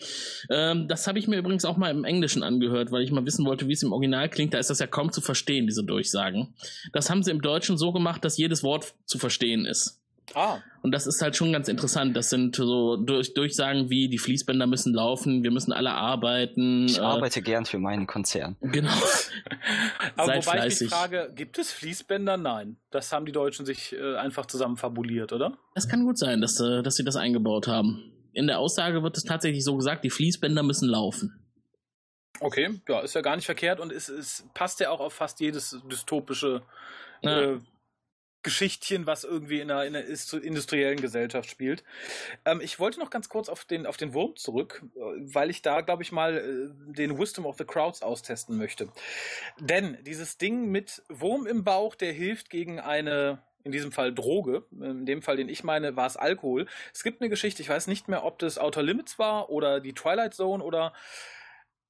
Ähm, das habe ich mir übrigens auch mal im Englischen angehört, weil ich mal wissen wollte, wie es im Original klingt. Da ist das ja kaum zu verstehen, diese Durchsagen. Das haben sie im Deutschen so gemacht, dass jedes Wort zu verstehen ist. Ah, Und das ist halt schon ganz interessant. Das sind so durch, Durchsagen wie, die Fließbänder müssen laufen, wir müssen alle arbeiten. Ich äh, arbeite gern für meinen Konzern. Genau. aber Seid wobei ich fleißig. mich frage, gibt es Fließbänder? Nein. Das haben die Deutschen sich äh, einfach zusammen fabuliert, oder? Das kann gut sein, dass, äh, dass sie das eingebaut haben. In der Aussage wird es tatsächlich so gesagt, die Fließbänder müssen laufen. Okay, ja, ist ja gar nicht verkehrt und es, es passt ja auch auf fast jedes dystopische Ja. äh, Geschichtchen, was irgendwie in einer, in einer industriellen Gesellschaft spielt. Ähm, ich wollte noch ganz kurz auf den, auf den Wurm zurück, äh, weil ich da, glaube ich, mal äh, den Wisdom of the Crowds austesten möchte. Denn dieses Ding mit Wurm im Bauch, der hilft gegen eine in diesem Fall Droge, in dem Fall, den ich meine, war es Alkohol. Es gibt eine Geschichte, ich weiß nicht mehr, ob das Outer Limits war oder die Twilight Zone oder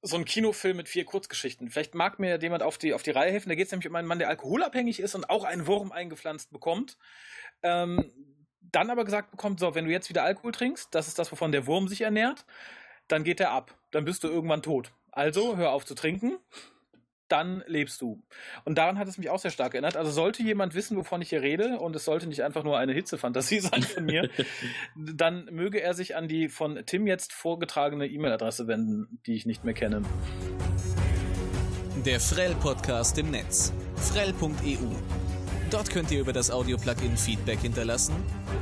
so ein Kinofilm mit vier Kurzgeschichten. Vielleicht mag mir jemand auf die, auf die Reihe helfen. Da geht es nämlich um einen Mann, der alkoholabhängig ist und auch einen Wurm eingepflanzt bekommt. Ähm, dann aber gesagt bekommt, so, wenn du jetzt wieder Alkohol trinkst, das ist das, wovon der Wurm sich ernährt, dann geht er ab. Dann bist du irgendwann tot. Also hör auf zu trinken, dann lebst du. Und daran hat es mich auch sehr stark erinnert. Also sollte jemand wissen, wovon ich hier rede, und es sollte nicht einfach nur eine Hitzefantasie sein von mir, dann möge er sich an die von Tim jetzt vorgetragene E-Mail-Adresse wenden, die ich nicht mehr kenne. Der Frell-Podcast im Netz. Frell.eu. Dort könnt ihr über das Audio-Plugin Feedback hinterlassen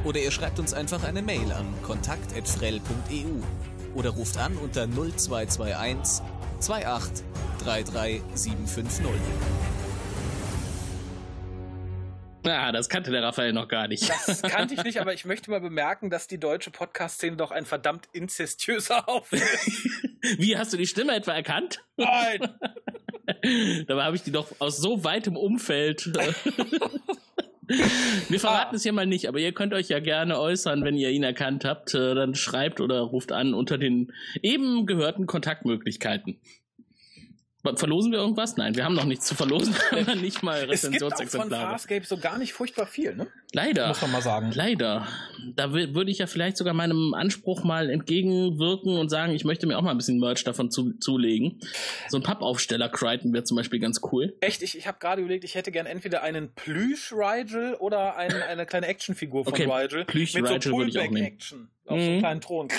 oder ihr schreibt uns einfach eine Mail an kontakt.frell.eu oder ruft an unter 0221 28 33 750. Ja, das kannte der Raphael noch gar nicht. Das kannte ich nicht, aber ich möchte mal bemerken, dass die deutsche Podcast-Szene doch ein verdammt inzestiöser Haufen ist. Wie hast du die Stimme etwa erkannt? Nein! Dabei habe ich die doch aus so weitem Umfeld. Wir verraten es ja mal nicht, aber ihr könnt euch ja gerne äußern, wenn ihr ihn erkannt habt. Äh, Dann schreibt oder ruft an unter den eben gehörten Kontaktmöglichkeiten. Verlosen wir irgendwas? Nein, wir haben noch nichts zu verlosen, aber nicht mal Es gibt auch von Rezensionsexemplare. Farscape so gar nicht furchtbar viel, ne? Leider. Muss man mal sagen. Leider. Da wür- würde ich ja vielleicht sogar meinem Anspruch mal entgegenwirken und sagen, ich möchte mir auch mal ein bisschen Merch davon zu, zulegen. So ein Pappaufsteller Crichton wäre zum Beispiel ganz cool. Echt, ich, ich habe gerade überlegt, ich hätte gern entweder einen Plüsch-Rigel oder ein, eine kleine Actionfigur von Okay, Rigel. Plüsch-Rigel so würde ich auch nehmen. Pullback-Action auf so einem Mhm. kleinen Thron.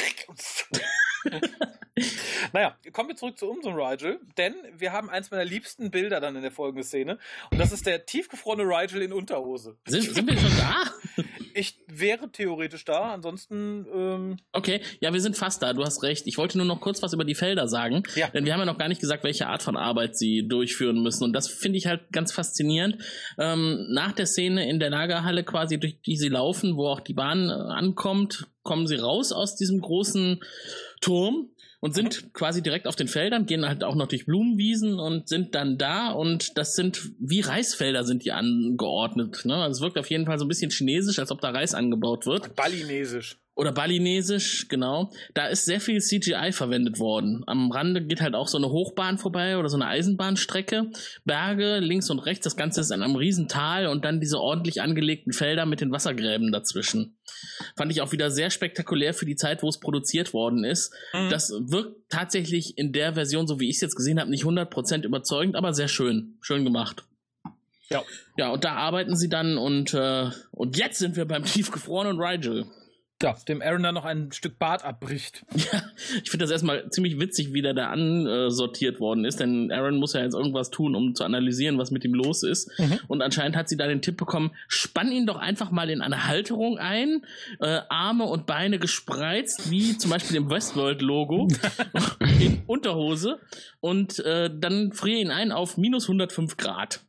naja, kommen wir zurück zu unserem Rigel, denn wir haben eins meiner liebsten Bilder dann in der folgenden Szene. Und das ist der tiefgefrorene Rigel in Unterhose. Sind, sind wir schon da? Ich wäre theoretisch da, ansonsten, ähm, Okay, ja, wir sind fast da, du hast recht. Ich wollte nur noch kurz was über die Felder sagen, Ja. denn wir haben ja noch gar nicht gesagt, welche Art von Arbeit sie durchführen müssen. Und das finde ich halt ganz faszinierend. Ähm, nach der Szene in der Lagerhalle quasi, durch die sie laufen, wo auch die Bahn äh, ankommt, kommen sie raus aus diesem großen Turm und sind quasi direkt auf den Feldern, gehen halt auch noch durch Blumenwiesen und sind dann da und das sind wie Reisfelder sind die angeordnet. Ne? Also es wirkt auf jeden Fall so ein bisschen chinesisch, als ob da Reis angebaut wird. balinesisch. Oder balinesisch, genau. Da ist sehr viel CGI verwendet worden. Am Rande geht halt auch so eine Hochbahn vorbei oder so eine Eisenbahnstrecke. Berge links und rechts, das Ganze ist in einem Riesental und dann diese ordentlich angelegten Felder mit den Wassergräben dazwischen. Fand ich auch wieder sehr spektakulär für die Zeit, wo es produziert worden ist. Mhm. Das wirkt tatsächlich in der Version, so wie ich es jetzt gesehen habe, nicht 100% überzeugend, aber sehr schön. Schön gemacht. Ja. Ja, und da arbeiten sie dann und, äh, und jetzt sind wir beim tiefgefrorenen Rigel. Ja, dem Aaron dann noch ein Stück Bart abbricht. Ja, ich finde das erstmal ziemlich witzig, wie der da ansortiert worden ist, denn Aaron muss ja jetzt irgendwas tun, um zu analysieren, was mit ihm los ist. Mhm. Und anscheinend hat sie da den Tipp bekommen, spann ihn doch einfach mal in eine Halterung ein, äh, Arme und Beine gespreizt, wie zum Beispiel im Westworld-Logo, in Unterhose und äh, dann friere ihn ein auf minus 105 Grad.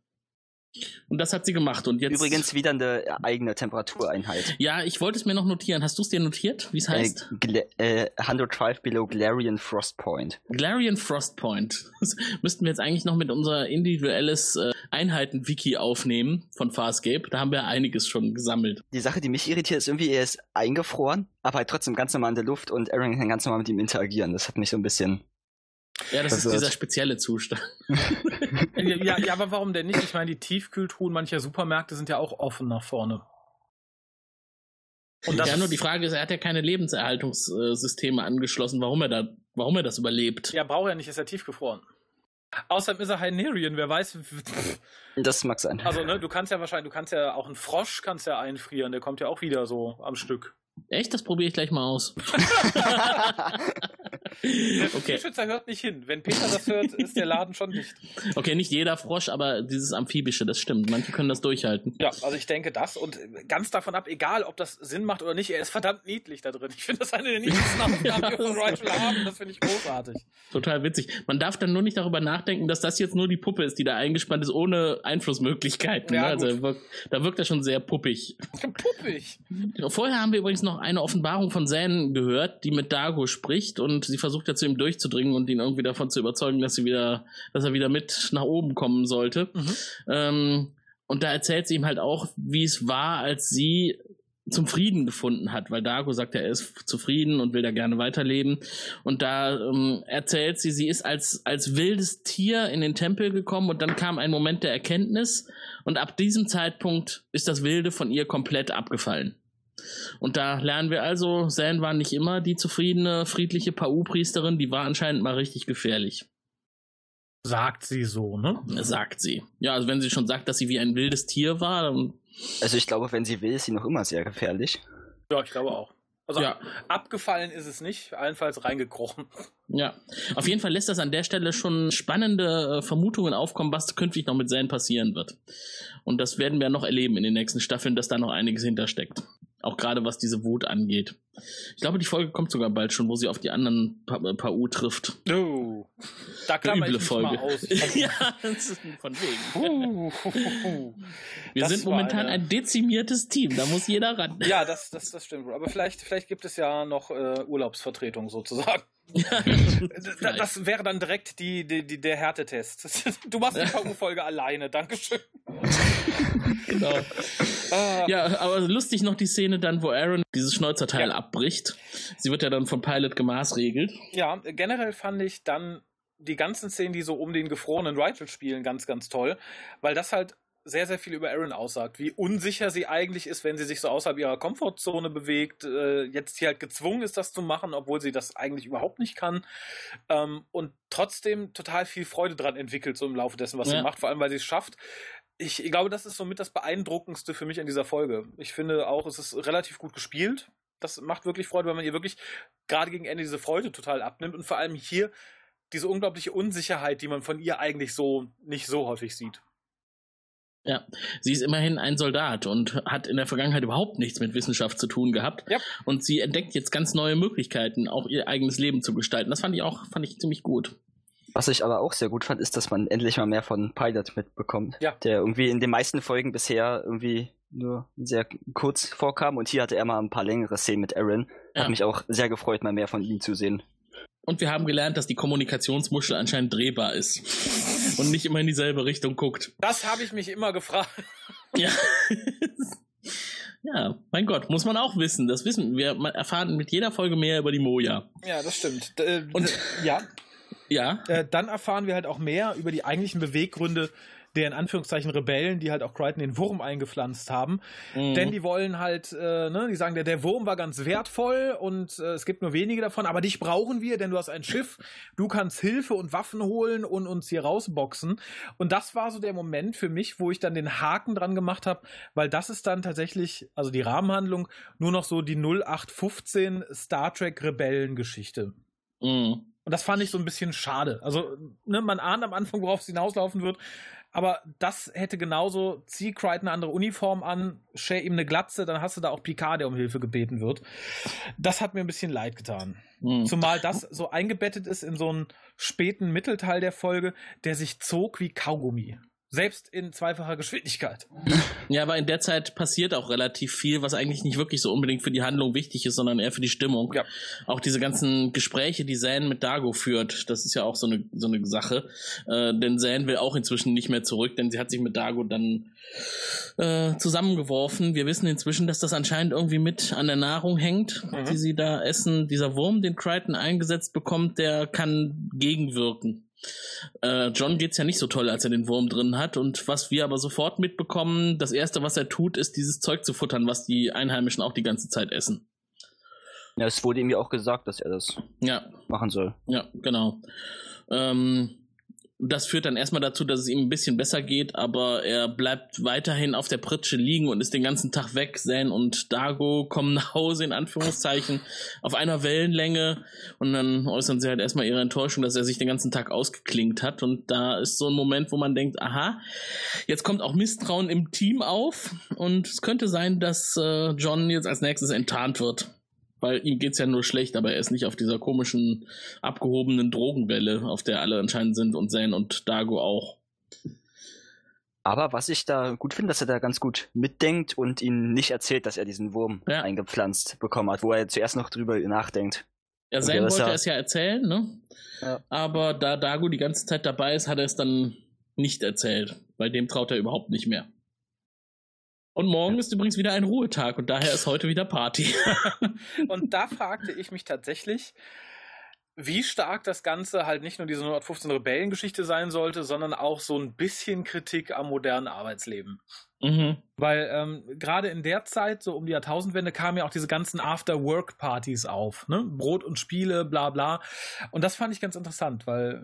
Und das hat sie gemacht. Und jetzt. Übrigens wieder eine eigene Temperatureinheit. Ja, ich wollte es mir noch notieren. Hast du es dir notiert, wie es heißt? Äh, äh, 105 below Glarian Frost Point. Glarian Frostpoint. Das müssten wir jetzt eigentlich noch mit unser individuelles äh, Einheiten-Wiki aufnehmen von Farscape. Da haben wir einiges schon gesammelt. Die Sache, die mich irritiert, ist irgendwie, er ist eingefroren, aber halt trotzdem ganz normal in der Luft und Aaron kann ganz normal mit ihm interagieren. Das hat mich so ein bisschen. Ja, das ist Verwirrt. dieser spezielle Zustand. Ja, ja, ja, aber warum denn nicht? Ich meine, die Tiefkühltruhen mancher Supermärkte sind ja auch offen nach vorne. Und das ja, nur die Frage ist, er hat ja keine Lebenserhaltungssysteme angeschlossen, warum er da, warum er das überlebt. Ja, braucht er nicht, ist er tiefgefroren. Außerdem ist er Hynerian, wer weiß. Das mag sein. Also, ne, du kannst ja wahrscheinlich, du kannst ja auch einen Frosch kannst ja einfrieren, der kommt ja auch wieder so am Stück. Echt? Das probiere ich gleich mal aus. Der okay. Tierschützer hört nicht hin. Wenn Peter das hört, ist der Laden schon dicht. okay, nicht jeder Frosch, aber dieses Amphibische, das stimmt. Manche können das durchhalten. Ja, also ich denke das und ganz davon ab, egal ob das Sinn macht oder nicht, er ist verdammt niedlich da drin. Ich finde das eine der niedlichsten Aufgaben, die wir von Rachel haben. Das finde ich großartig. Total witzig. Man darf dann nur nicht darüber nachdenken, dass das jetzt nur die Puppe ist, die da eingespannt ist, ohne Einflussmöglichkeiten. Ja, ne? also wirkt, da wirkt er schon sehr puppig. Puppig. Vorher haben wir übrigens noch eine Offenbarung von Zen gehört, die mit Dago spricht und sie versucht ja zu ihm durchzudringen und ihn irgendwie davon zu überzeugen, dass sie wieder, dass er wieder mit nach oben kommen sollte. Mhm. Ähm, und da erzählt sie ihm halt auch, wie es war, als sie zum Frieden gefunden hat, weil Dago sagt, er ist zufrieden und will da gerne weiterleben. Und da ähm, erzählt sie, sie ist als, als wildes Tier in den Tempel gekommen und dann kam ein Moment der Erkenntnis und ab diesem Zeitpunkt ist das Wilde von ihr komplett abgefallen. Und da lernen wir also, Zan war nicht immer die zufriedene, friedliche Pau-Priesterin, die war anscheinend mal richtig gefährlich, Sagt sie so, ne? sagt sie. Ja, also wenn sie schon sagt, dass sie wie ein wildes Tier war, dann Also ich glaube, wenn sie will, ist sie noch immer sehr gefährlich. Ja, ich glaube auch. Also Ja. abgefallen ist es nicht, allenfalls reingekrochen. Ja, auf jeden Fall lässt das an der Stelle schon spannende äh, Vermutungen aufkommen, was künftig noch mit Zane passieren wird. Und das werden wir noch erleben in den nächsten Staffeln, dass da noch einiges hintersteckt. Auch gerade was diese Wut angeht. Ich glaube, die Folge kommt sogar bald schon, wo sie auf die anderen Pau trifft. Oh. Da klammer Üble ich Folge. mal aus. ja, das ist von wegen. Uh. Wir Das sind momentan eine- ein dezimiertes Team, da muss jeder ran. Ja, das, das, das stimmt. Aber vielleicht, vielleicht gibt es ja noch äh, Urlaubsvertretung sozusagen. Ja, Da- vielleicht. Das wäre dann direkt die, die, die, der Härtetest. Du machst die VU-Folge alleine, Dankeschön. genau. Ah, Ja, aber lustig noch die Szene dann, wo Aaron dieses Schnäuzerteil Ja. abbricht. Sie wird ja dann vom Pilot gemaßregelt. Ja, generell fand ich dann die ganzen Szenen, die so um den gefrorenen Rigel spielen, ganz, ganz toll, weil das halt sehr, sehr viel über Aaron aussagt, wie unsicher sie eigentlich ist, wenn sie sich so außerhalb ihrer Komfortzone bewegt, äh, jetzt hier halt gezwungen ist, das zu machen, obwohl sie das eigentlich überhaupt nicht kann ähm, und trotzdem total viel Freude dran entwickelt, so im Laufe dessen, was Ja. sie macht, vor allem, weil sie es schafft. Ich, ich glaube, das ist somit das Beeindruckendste für mich an dieser Folge. Ich finde auch, es ist relativ gut gespielt. Das macht wirklich Freude, weil man ihr wirklich gerade gegen Ende diese Freude total abnimmt und vor allem hier diese unglaubliche Unsicherheit, die man von ihr eigentlich so nicht so häufig sieht. Ja, sie ist immerhin ein Soldat und hat in der Vergangenheit überhaupt nichts mit Wissenschaft zu tun gehabt. Ja. Und sie entdeckt jetzt ganz neue Möglichkeiten, auch ihr eigenes Leben zu gestalten. Das fand ich auch, fand ich ziemlich gut. Was ich aber auch sehr gut fand, ist, dass man endlich mal mehr von Pilot mitbekommt. Ja. Der irgendwie in den meisten Folgen bisher irgendwie nur sehr kurz vorkam und hier hatte er mal ein paar längere Szenen mit Aaron. Ja. Hat mich auch sehr gefreut, mal mehr von ihm zu sehen. Und wir haben gelernt, dass die Kommunikationsmuschel anscheinend drehbar ist und nicht immer in dieselbe Richtung guckt. Das habe ich mich immer gefragt. Ja. ja, mein Gott, muss man auch wissen. Das wissen wir. Man erfahren mit jeder Folge mehr über die Moja. Ja, das stimmt. Äh, Und- ja, Ja. äh, dann erfahren wir halt auch mehr über die eigentlichen Beweggründe der in Anführungszeichen Rebellen, die halt auch Crichton den Wurm eingepflanzt haben. Mhm. Denn die wollen halt, äh, ne, die sagen, der, der Wurm war ganz wertvoll und äh, es gibt nur wenige davon, aber dich brauchen wir, denn du hast ein Schiff, du kannst Hilfe und Waffen holen und uns hier rausboxen. Und das war so der Moment für mich, wo ich dann den Haken dran gemacht habe, weil das ist dann tatsächlich, also die Rahmenhandlung, nur noch so die 0815 Star Trek Rebellengeschichte. Mhm. Und das fand ich so ein bisschen schade. Also, ne, man ahnt am Anfang, worauf es hinauslaufen wird. Aber das hätte genauso, zieh Crichton eine andere Uniform an, share ihm eine Glatze, dann hast du da auch Picard, der um Hilfe gebeten wird. Das hat mir ein bisschen leid getan. Mhm. Zumal das so eingebettet ist in so einen späten Mittelteil der Folge, der sich zog wie Kaugummi. Selbst in zweifacher Geschwindigkeit. Ja, aber in der Zeit passiert auch relativ viel, was eigentlich nicht wirklich so unbedingt für die Handlung wichtig ist, sondern eher für die Stimmung. Ja. Auch diese ganzen Gespräche, die Zane mit Dago führt, das ist ja auch so eine, so eine Sache. Äh, denn Zane will auch inzwischen nicht mehr zurück, denn sie hat sich mit Dago dann äh, zusammengeworfen. Wir wissen inzwischen, dass das anscheinend irgendwie mit an der Nahrung hängt, Mhm. die sie da essen. Dieser Wurm, den Crichton eingesetzt bekommt, der kann gegenwirken. Äh, John geht's ja nicht so toll, als er den Wurm drin hat. Und was wir aber sofort mitbekommen, das erste, was er tut, ist dieses Zeug zu futtern, was die Einheimischen auch die ganze Zeit essen. Ja, es wurde ihm ja auch gesagt, dass er das Ja, machen soll. ja, genau. Ähm, das führt dann erstmal dazu, dass es ihm ein bisschen besser geht, aber er bleibt weiterhin auf der Pritsche liegen und ist den ganzen Tag weg. Zane und Dago kommen nach Hause, in Anführungszeichen, auf einer Wellenlänge und dann äußern sie halt erstmal ihre Enttäuschung, dass er sich den ganzen Tag ausgeklingt hat. Und da ist so ein Moment, wo man denkt, aha, jetzt kommt auch Misstrauen im Team auf und es könnte sein, dass äh, John jetzt als nächstes enttarnt wird. Weil ihm geht's ja nur schlecht, aber er ist nicht auf dieser komischen, abgehobenen Drogenwelle, auf der alle anscheinend sind und Zane und Dago auch. Aber was ich da gut finde, dass er da ganz gut mitdenkt und ihn nicht erzählt, dass er diesen Wurm Ja. eingepflanzt bekommen hat, wo er zuerst noch drüber nachdenkt. Ja, Zane wollte ja- es ja erzählen, ne? Ja. Aber da Dago die ganze Zeit dabei ist, hat er es dann nicht erzählt. Bei dem traut er überhaupt nicht mehr. Und morgen ist übrigens wieder ein Ruhetag und daher ist heute wieder Party. Und da fragte ich mich tatsächlich, wie stark das Ganze halt nicht nur diese 115 Rebellengeschichte sein sollte, sondern auch so ein bisschen Kritik am modernen Arbeitsleben. mhm. Weil ähm, gerade in der Zeit, so um die Jahrtausendwende, kamen ja auch diese ganzen After-Work-Partys auf. Ne? Brot und Spiele, bla bla. Und das fand ich ganz interessant, weil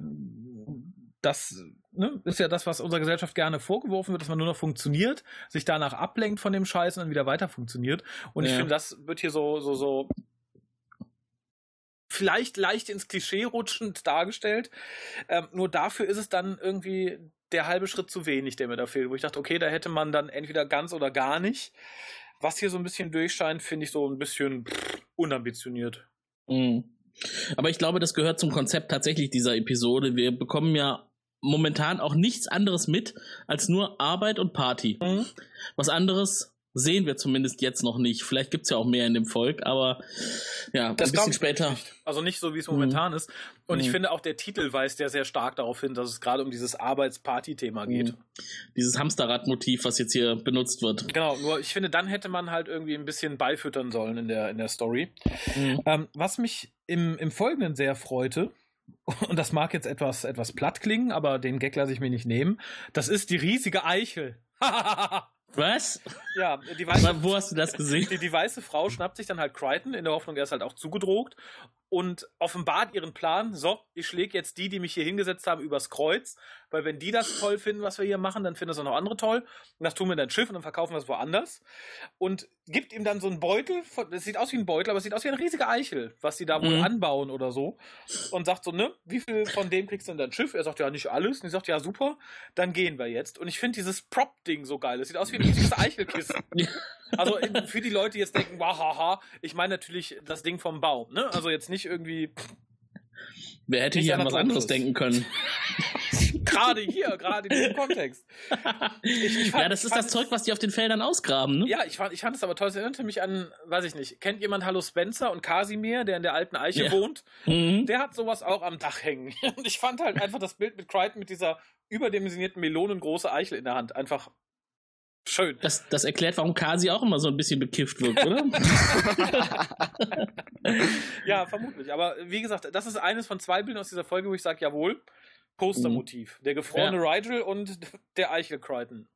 das ne, ist ja das, was unserer Gesellschaft gerne vorgeworfen wird, dass man nur noch funktioniert, sich danach ablenkt von dem Scheiß und dann wieder weiter funktioniert. Und ich Ja. finde, das wird hier so, so, so vielleicht leicht ins Klischee rutschend dargestellt. Ähm, nur dafür ist es dann irgendwie der halbe Schritt zu wenig, der mir da fehlt, wo ich dachte, okay, da hätte man dann entweder ganz oder gar nicht. was hier so ein bisschen durchscheint, finde ich so ein bisschen unambitioniert. Mhm. Aber ich glaube, das gehört zum Konzept tatsächlich dieser Episode. Wir bekommen ja momentan auch nichts anderes mit als nur Arbeit und Party. Mhm. Was anderes sehen wir zumindest jetzt noch nicht. Vielleicht gibt's ja auch mehr in dem Volk, aber ja, Das ein bisschen ich später. nicht. Also nicht so, wie es momentan ist. Und ich Mhm. finde auch der Titel weist ja sehr stark darauf hin, dass es gerade um dieses Arbeits-Party-Thema geht. Mhm. Dieses Hamsterrad-Motiv, was jetzt hier benutzt wird. Genau, nur ich finde, dann hätte man halt irgendwie ein bisschen beifüttern sollen in der, in der Story. Mhm. Ähm, was mich im, im Folgenden sehr freute, und das mag jetzt etwas, etwas platt klingen, aber den Gag lasse ich mir nicht nehmen, das ist die riesige Eichel. Was? ja, die weiße, Wo hast du das gesehen? die, die weiße Frau schnappt sich dann halt Crichton, in der Hoffnung, er ist halt auch zugedroht und offenbart ihren Plan, so, ich schläge jetzt die, die mich hier hingesetzt haben, übers Kreuz, weil wenn die das toll finden, was wir hier machen, dann finden das auch noch andere toll und das tun wir in dein Schiff und dann verkaufen wir es woanders und gibt ihm dann so einen Beutel, von- das sieht aus wie ein Beutel, aber es sieht aus wie eine riesige Eichel, was die da wohl Mhm. anbauen oder so und sagt so, ne, wie viel von dem kriegst du in dein Schiff? Er sagt, ja, nicht alles. Und ich sagt, ja, super, dann gehen wir jetzt. Und ich finde dieses Prop-Ding so geil. Es sieht aus wie ein riesiges Eichelkissen. Also für die Leute, die jetzt denken, wahaha, ich meine natürlich das Ding vom Baum, ne? Also jetzt nicht irgendwie Wer hätte Nicht hier an was anderes denken können? gerade hier, gerade in diesem Kontext. Ich- ich fand- ja, das ist das Zeug, was die auf den Feldern ausgraben, ne? Ja, ich fand, ich fand es aber toll. Es erinnerte mich an, weiß ich nicht, kennt jemand Hallo Spencer und Casimir, der in der alten Eiche Ja. wohnt? Mhm. Der hat sowas auch am Dach hängen. Und ich fand halt einfach das Bild mit Crichton mit dieser überdimensionierten melonengroße Eichel in der Hand einfach schön. Das, das erklärt, warum Kasi auch immer so ein bisschen bekifft wirkt, oder? Ja, vermutlich. Aber wie gesagt, das ist eines von zwei Bildern aus dieser Folge, wo ich sage, jawohl, Postermotiv. Der gefrorene Rigel und der Eichel Crichton.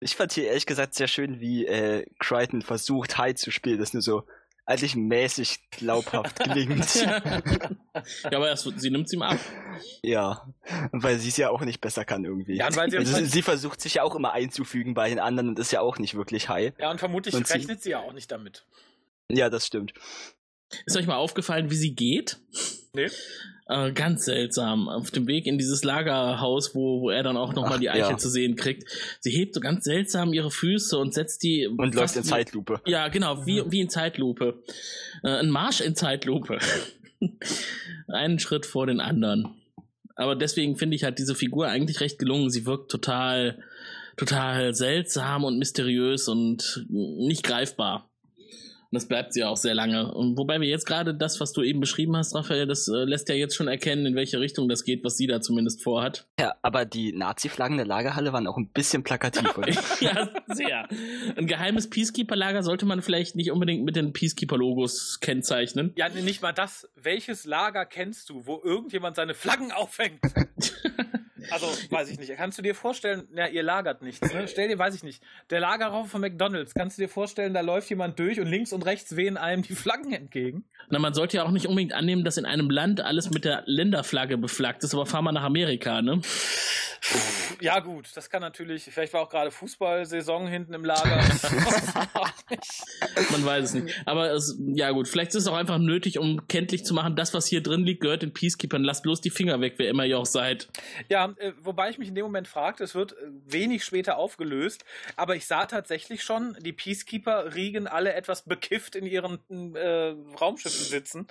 Ich fand hier ehrlich gesagt sehr schön, wie äh, Crichton versucht, High zu spielen. Das nur so eigentlich mäßig glaubhaft klingt. ja, aber erst, sie nimmt ihm ab. ja, weil sie es ja auch nicht besser kann irgendwie. Ja, weil sie- also, sie, sie versucht sich ja auch immer einzufügen bei den anderen und ist ja auch nicht wirklich High. Ja, und vermutlich Und sie- rechnet sie ja auch nicht damit. Ja, das stimmt. Ist euch mal aufgefallen, wie sie geht? Nee? Äh, ganz seltsam. Auf dem Weg in dieses Lagerhaus, wo, wo er dann auch nochmal die Eiche ja. zu sehen kriegt. Sie hebt so ganz seltsam ihre Füße und setzt die. Und läuft in wie- Zeitlupe. Ja, genau, wie, wie in Zeitlupe. Äh, ein Marsch in Zeitlupe. Einen Schritt vor den anderen. Aber deswegen finde ich halt diese Figur eigentlich recht gelungen. Sie wirkt total, total seltsam und mysteriös und nicht greifbar. Und das bleibt sie auch sehr lange. Und wobei wir jetzt gerade das, was du eben beschrieben hast, Raphael, das äh, lässt ja jetzt schon erkennen, in welche Richtung das geht, was sie da zumindest vorhat. Ja, aber die Nazi-Flaggen der Lagerhalle waren auch ein bisschen plakativ, oder? ja, sehr. Ein geheimes Peacekeeper-Lager sollte man vielleicht nicht unbedingt mit den Peacekeeper-Logos kennzeichnen. Ja, nicht mal das. Welches Lager kennst du, wo irgendjemand seine Flaggen aufhängt? Also, weiß ich nicht. Kannst du dir vorstellen, ja, ihr lagert nichts, ne? Stell dir, weiß ich nicht, der Lagerraum von McDonalds, kannst du dir vorstellen, da läuft jemand durch und links und rechts wehen einem die Flaggen entgegen? Na, man sollte ja auch nicht unbedingt annehmen, dass in einem Land alles mit der Länderflagge beflaggt ist, aber fahr mal nach Amerika, ne? Ja, gut, das kann natürlich, vielleicht war auch gerade Fußballsaison hinten im Lager. Man weiß es nicht. Aber es, ja gut, vielleicht ist es auch einfach nötig, um kenntlich zu machen, das, was hier drin liegt, gehört den Peacekeepern. Lasst bloß die Finger weg, wer immer ihr auch seid. Ja, äh, wobei ich mich in dem Moment fragte, es wird äh, wenig später aufgelöst, aber ich sah tatsächlich schon, die Peacekeeper-Riegen alle etwas bekifft in ihren äh, Raumschiffen sitzen,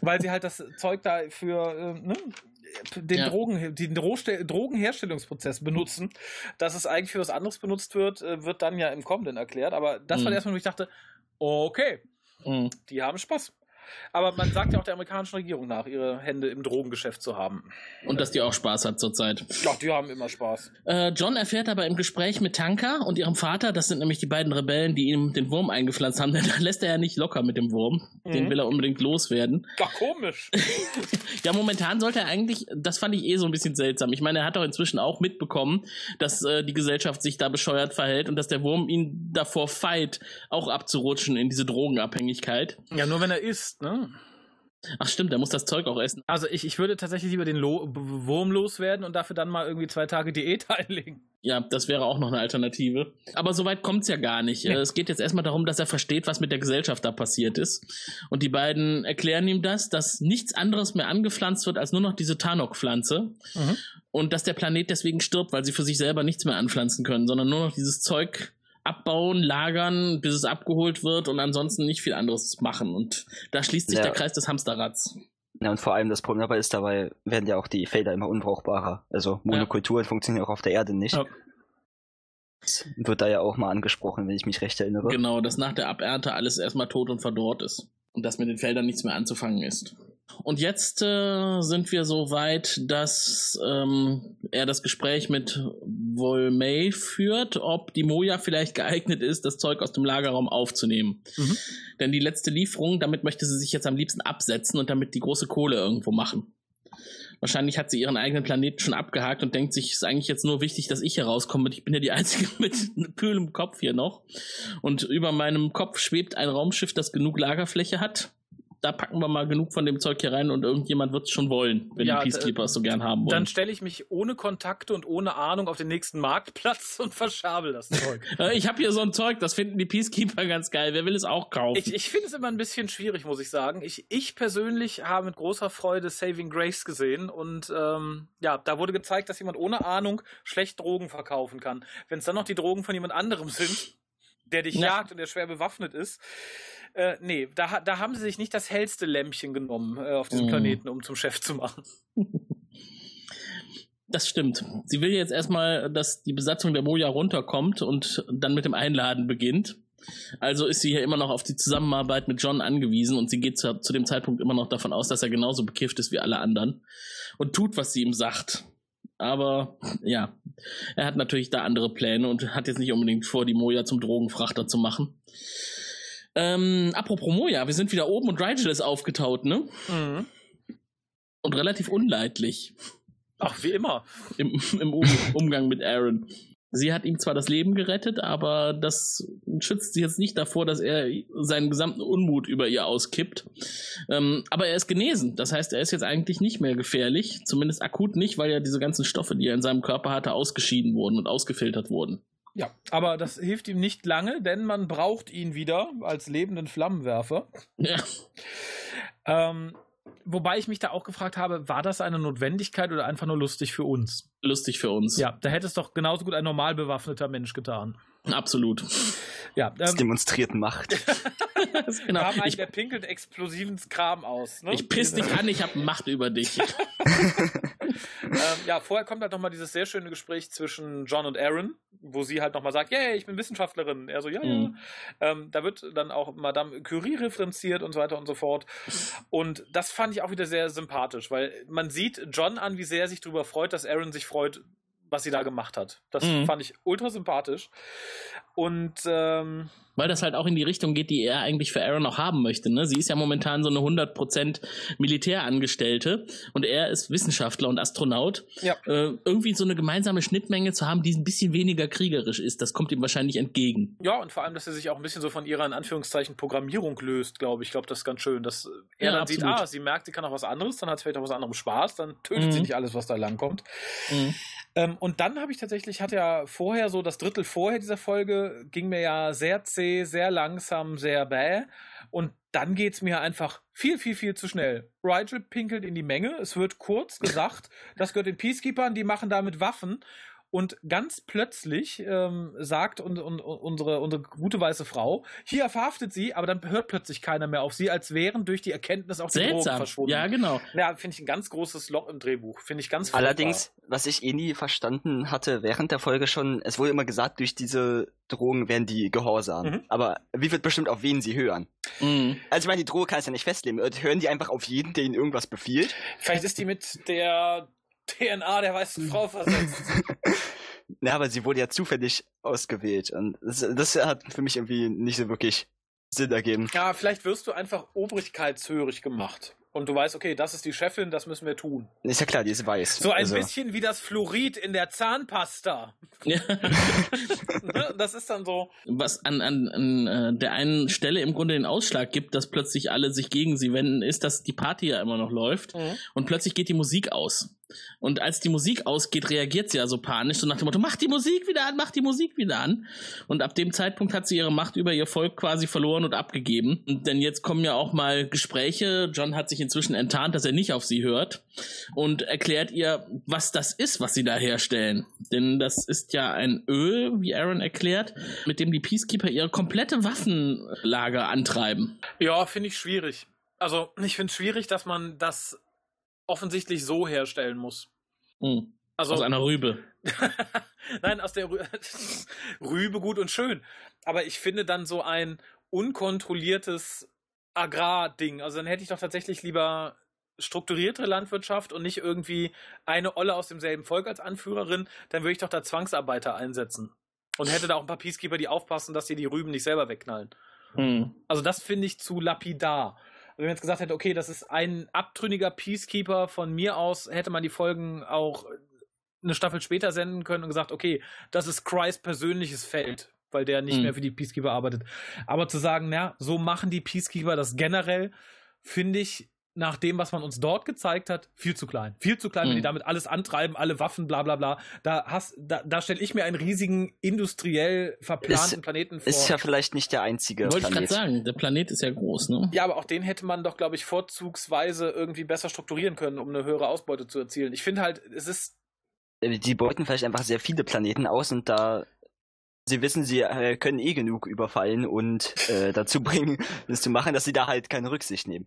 weil sie halt das Zeug da für äh, ne, den, Ja. Drogen, den Drogenherstellungsprozess benutzen. Dass es eigentlich für was anderes benutzt wird, äh, wird dann ja im Kommenden erklärt, aber das war Mhm. erstmal, wo ich dachte, okay, Mhm. die haben Spaß. Aber man sagt ja auch der amerikanischen Regierung nach, ihre Hände im Drogengeschäft zu haben. Und dass die auch Spaß hat zurzeit. Ja, die haben immer Spaß. Äh, John erfährt aber im Gespräch mit Tanka und ihrem Vater, das sind nämlich die beiden Rebellen, die ihm den Wurm eingepflanzt haben, denn da lässt er ja nicht locker mit dem Wurm. Den Mhm. will er unbedingt loswerden. Doch komisch. Ja, momentan sollte er eigentlich, das fand ich eh so ein bisschen seltsam. Ich meine, er hat doch inzwischen auch mitbekommen, dass äh, die Gesellschaft sich da bescheuert verhält und dass der Wurm ihn davor feit, auch abzurutschen in diese Drogenabhängigkeit. Ja, nur wenn er isst, ne? Ach stimmt, er muss das Zeug auch essen. Also ich, ich würde tatsächlich lieber den Lo Wurm loswerden und dafür dann mal irgendwie zwei Tage Diät einlegen. Ja, das wäre auch noch eine Alternative. Aber soweit kommt's ja gar nicht. Nee. Äh, Es geht jetzt erstmal darum, dass er versteht, was mit der Gesellschaft da passiert ist. Und die beiden erklären ihm das, dass nichts anderes mehr angepflanzt wird als nur noch diese Tanok-Pflanze. Mhm. und dass der Planet deswegen stirbt, weil sie für sich selber nichts mehr anpflanzen können, sondern nur noch dieses Zeug abbauen, lagern, bis es abgeholt wird und ansonsten nicht viel anderes machen. Und da schließt sich Ja. der Kreis des Hamsterrads. Ja, und vor allem das Problem dabei ist, dabei werden ja auch die Felder immer unbrauchbarer. Also Monokulturen funktionieren auch auf der Erde nicht. Ja. Das wird da ja auch mal angesprochen, wenn ich mich recht erinnere. Genau, dass nach der Abernte alles erstmal tot und verdorrt ist. Und dass mit den Feldern nichts mehr anzufangen ist. Und jetzt äh, sind wir so weit, dass ähm, er das Gespräch mit Volmay führt, ob die Moja vielleicht geeignet ist, das Zeug aus dem Lagerraum aufzunehmen. Mhm. Denn die letzte Lieferung, damit möchte sie sich jetzt am liebsten absetzen und damit die große Kohle irgendwo machen. Wahrscheinlich hat sie ihren eigenen Planeten schon abgehakt und denkt sich, es ist eigentlich jetzt nur wichtig, dass ich hier rauskomme. Ich bin ja die Einzige mit kühlem Kopf hier noch. Und über meinem Kopf schwebt ein Raumschiff, das genug Lagerfläche hat. Da packen wir mal genug von dem Zeug hier rein und irgendjemand wird es schon wollen, wenn Ja, die Peacekeepers so gern haben wollen. Dann stelle ich mich ohne Kontakte und ohne Ahnung auf den nächsten Marktplatz und verschabel das Zeug. Ich habe hier so ein Zeug, das finden die Peacekeeper ganz geil. Wer will es auch kaufen? Ich, ich finde es immer ein bisschen schwierig, muss ich sagen. Ich, ich persönlich habe mit großer Freude Saving Grace gesehen und ähm, ja, da wurde gezeigt, dass jemand ohne Ahnung schlecht Drogen verkaufen kann. Wenn es dann noch die Drogen von jemand anderem sind, der dich Ja. jagt und der schwer bewaffnet ist. Äh, nee, da, da haben sie sich nicht das hellste Lämpchen genommen äh, auf diesem Mhm. Planeten, um zum Chef zu machen. Das stimmt. Sie will jetzt erstmal, dass die Besatzung der Moja runterkommt und dann mit dem Einladen beginnt. Also ist sie hier immer noch auf die Zusammenarbeit mit John angewiesen und sie geht zu, zu dem Zeitpunkt immer noch davon aus, dass er genauso bekifft ist wie alle anderen und tut, was sie ihm sagt. Aber ja, er hat natürlich da andere Pläne und hat jetzt nicht unbedingt vor, die Moja zum Drogenfrachter zu machen. Ähm, apropos Moja, wir sind wieder oben und Rigel ist aufgetaut, ne? Mhm. Und relativ unleidlich Ach, wie immer. im, im um Umgang mit Aaron. Sie hat ihm zwar das Leben gerettet, aber das schützt sie jetzt nicht davor, dass er seinen gesamten Unmut über ihr auskippt. Ähm, aber er ist genesen. Das heißt, er ist jetzt eigentlich nicht mehr gefährlich. Zumindest akut nicht, weil ja diese ganzen Stoffe, die er in seinem Körper hatte, ausgeschieden wurden und ausgefiltert wurden. Ja, aber das hilft ihm nicht lange, denn man braucht ihn wieder als lebenden Flammenwerfer. Ja. Ähm, wobei ich mich da auch gefragt habe, war das eine Notwendigkeit oder einfach nur lustig für uns? Lustig für uns. Ja, da hätte es doch genauso gut ein normal bewaffneter Mensch getan. Absolut. Ja, Das ähm, demonstriert Macht. genau. haben einen, Ich, der pinkelt explosiven Kram aus. Ne? ich piss dich an, ich habe Macht über dich. ähm, ja, vorher kommt halt nochmal dieses sehr schöne Gespräch zwischen John und Aaron, wo sie halt nochmal sagt, yay, ich bin Wissenschaftlerin. Er so, ja, ja. Mhm. Ähm, da wird dann auch Madame Curie referenziert und so weiter und so fort. Und das fand ich auch wieder sehr sympathisch, weil man sieht John an, wie sehr er sich darüber freut, dass Aaron sich freut, was sie da gemacht hat. Das Mhm. fand ich ultra sympathisch. Und ähm, Weil das halt auch in die Richtung geht, die er eigentlich für Aaron auch haben möchte. Ne? Sie ist ja momentan so eine 100% Militärangestellte und er ist Wissenschaftler und Astronaut. Ja. Äh, irgendwie so eine gemeinsame Schnittmenge zu haben, die ein bisschen weniger kriegerisch ist, das kommt ihm wahrscheinlich entgegen. ja, und vor allem, dass er sich auch ein bisschen so von ihrer in Anführungszeichen Programmierung löst, glaube ich. Ich glaube, das ist ganz schön, dass er Ja, dann absolut. sieht, ah, sie merkt, sie kann auch was anderes, dann hat sie vielleicht auch was anderem Spaß, dann tötet sie Mhm. nicht alles, was da langkommt. Mhm. Ähm, und dann habe ich tatsächlich, hatte ja vorher so das Drittel vorher dieser Folge, ging mir ja sehr zäh, sehr langsam, sehr bäh. Und dann geht's mir einfach viel, viel, viel zu schnell. Rigel pinkelt in die Menge, es wird kurz gesagt, das gehört den Peacekeepers, die machen damit Waffen. Und ganz plötzlich ähm, sagt un, un, unsere, unsere gute weiße Frau, hier verhaftet sie, aber dann hört plötzlich keiner mehr auf sie, als wären durch die Erkenntnis auch die Drogen Seltsam. verschwunden. Ja, genau. Ja, finde ich ein ganz großes Loch im Drehbuch. Finde ich ganz furchtbar. Allerdings, was ich eh nie verstanden hatte während der Folge schon, es wurde immer gesagt, durch diese Drogen werden die gehorsam. Mhm. Aber wie wird bestimmt, auf wen sie hören? Mhm. Also ich meine, die Droge kann es ja nicht festlegen. Hören die einfach auf jeden, der ihnen irgendwas befiehlt? Vielleicht ist die mit der DNA der weißen Frau versetzt. Na, aber sie wurde ja zufällig ausgewählt. Und das, das hat für mich irgendwie nicht so wirklich Sinn ergeben. ja, vielleicht wirst du einfach obrigkeitshörig gemacht. Und du weißt, okay, das ist die Chefin, das müssen wir tun. Ist ja klar, die ist weiß. So ein also, bisschen wie das Fluorid in der Zahnpasta. Ja. Ne? das ist dann so. Was an, an, an äh, der einen Stelle im Grunde den Ausschlag gibt, dass plötzlich alle sich gegen sie wenden, ist, dass die Party ja immer noch läuft Mhm. und plötzlich geht die Musik aus. Und als die Musik ausgeht, reagiert sie ja so panisch, so nach dem Motto, mach die Musik wieder an, mach die Musik wieder an. Und ab dem Zeitpunkt hat sie ihre Macht über ihr Volk quasi verloren und abgegeben. Und denn jetzt kommen ja auch mal Gespräche. John hat sich inzwischen enttarnt, dass er nicht auf sie hört und erklärt ihr, was das ist, was sie da herstellen. Denn das ist ja ein Öl, wie Aaron erklärt, mit dem die Peacekeeper ihre komplette Waffenlager antreiben. Ja, finde ich schwierig. Also, ich finde es schwierig, dass man das offensichtlich so herstellen muss. Hm. Also, Aus einer Rübe. Nein, aus der Rü Rübe gut und schön. Aber ich finde dann so ein unkontrolliertes Agrarding. Also dann hätte ich doch tatsächlich lieber strukturierte Landwirtschaft und nicht irgendwie eine Olle aus demselben Volk als Anführerin. Dann würde ich doch da Zwangsarbeiter einsetzen. Und hätte da auch ein paar Peacekeeper, die aufpassen, dass sie die Rüben nicht selber wegknallen. Hm. Also das finde ich zu lapidar. Wenn man jetzt gesagt hätte, okay, das ist ein abtrünniger Peacekeeper von mir aus, hätte man die Folgen auch eine Staffel später senden können und gesagt, okay, das ist Christ persönliches Feld, weil der nicht Mhm. mehr für die Peacekeeper arbeitet. Aber zu sagen, na, so machen die Peacekeeper das generell, finde ich nach dem, was man uns dort gezeigt hat, viel zu klein. Viel zu klein, wenn Mhm. die damit alles antreiben, alle Waffen, bla bla bla. Da, hast- da, da stelle ich mir einen riesigen industriell verplanten Ist- Planeten vor. Ist ja vielleicht nicht der einzige Wollte ich gerade Planet. sagen, der Planet ist ja groß, ne? Ja, aber auch den hätte man doch, glaube ich, vorzugsweise irgendwie besser strukturieren können, um eine höhere Ausbeute zu erzielen. Ich finde halt, es ist. Äh, Die beuten vielleicht einfach sehr viele Planeten aus und da sie wissen, sie äh, können eh genug überfallen und äh, dazu bringen, das zu machen, dass sie da halt keine Rücksicht nehmen.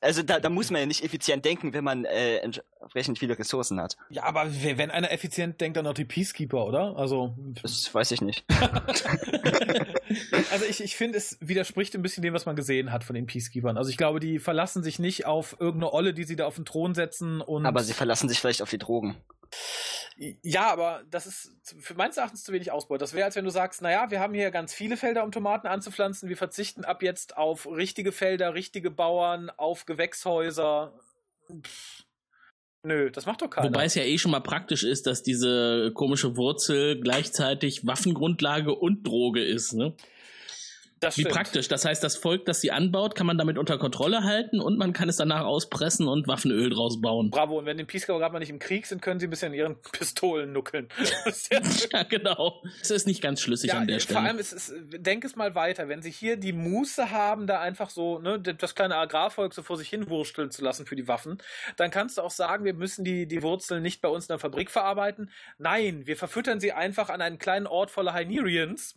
Also da, da muss man ja nicht effizient denken, wenn man äh, entsprechend viele Ressourcen hat. Ja, aber wenn einer effizient denkt, dann auch die Peacekeeper, oder? Also. Das weiß ich nicht. also ich, ich finde, es widerspricht ein bisschen dem, was man gesehen hat von den Peacekeepers. Also ich glaube, die verlassen sich nicht auf irgendeine Olle, die sie da auf den Thron setzen und. Aber sie verlassen sich vielleicht auf die Drogen. Ja, aber das ist für meines Erachtens zu wenig Ausbeute. Das wäre, als wenn du sagst, naja, wir haben hier ganz viele Felder, um Tomaten anzupflanzen. Wir verzichten ab jetzt auf richtige Felder, richtige Bauern, auf Gewächshäuser. Pff, nö, das macht doch keiner. Wobei es ja eh schon mal praktisch ist, dass diese komische Wurzel gleichzeitig Waffengrundlage und Droge ist, ne? Das Wie stimmt. praktisch. Das heißt, das Volk, das sie anbaut, kann man damit unter Kontrolle halten und man kann es danach auspressen und Waffenöl draus bauen. Bravo, und wenn die Peacekeeper gerade mal nicht im Krieg sind, können sie ein bisschen an ihren Pistolen nuckeln. Ist ja, genau. Das ist nicht ganz schlüssig an der vor Stelle. allem, ist es, denk es mal weiter, wenn sie hier die Muße haben, da einfach so ne, das kleine Agrarvolk so vor sich hin wursteln zu lassen für die Waffen, dann kannst du auch sagen, wir müssen die, die Wurzeln nicht bei uns in der Fabrik verarbeiten. Nein, wir verfüttern sie einfach an einen kleinen Ort voller Hynerians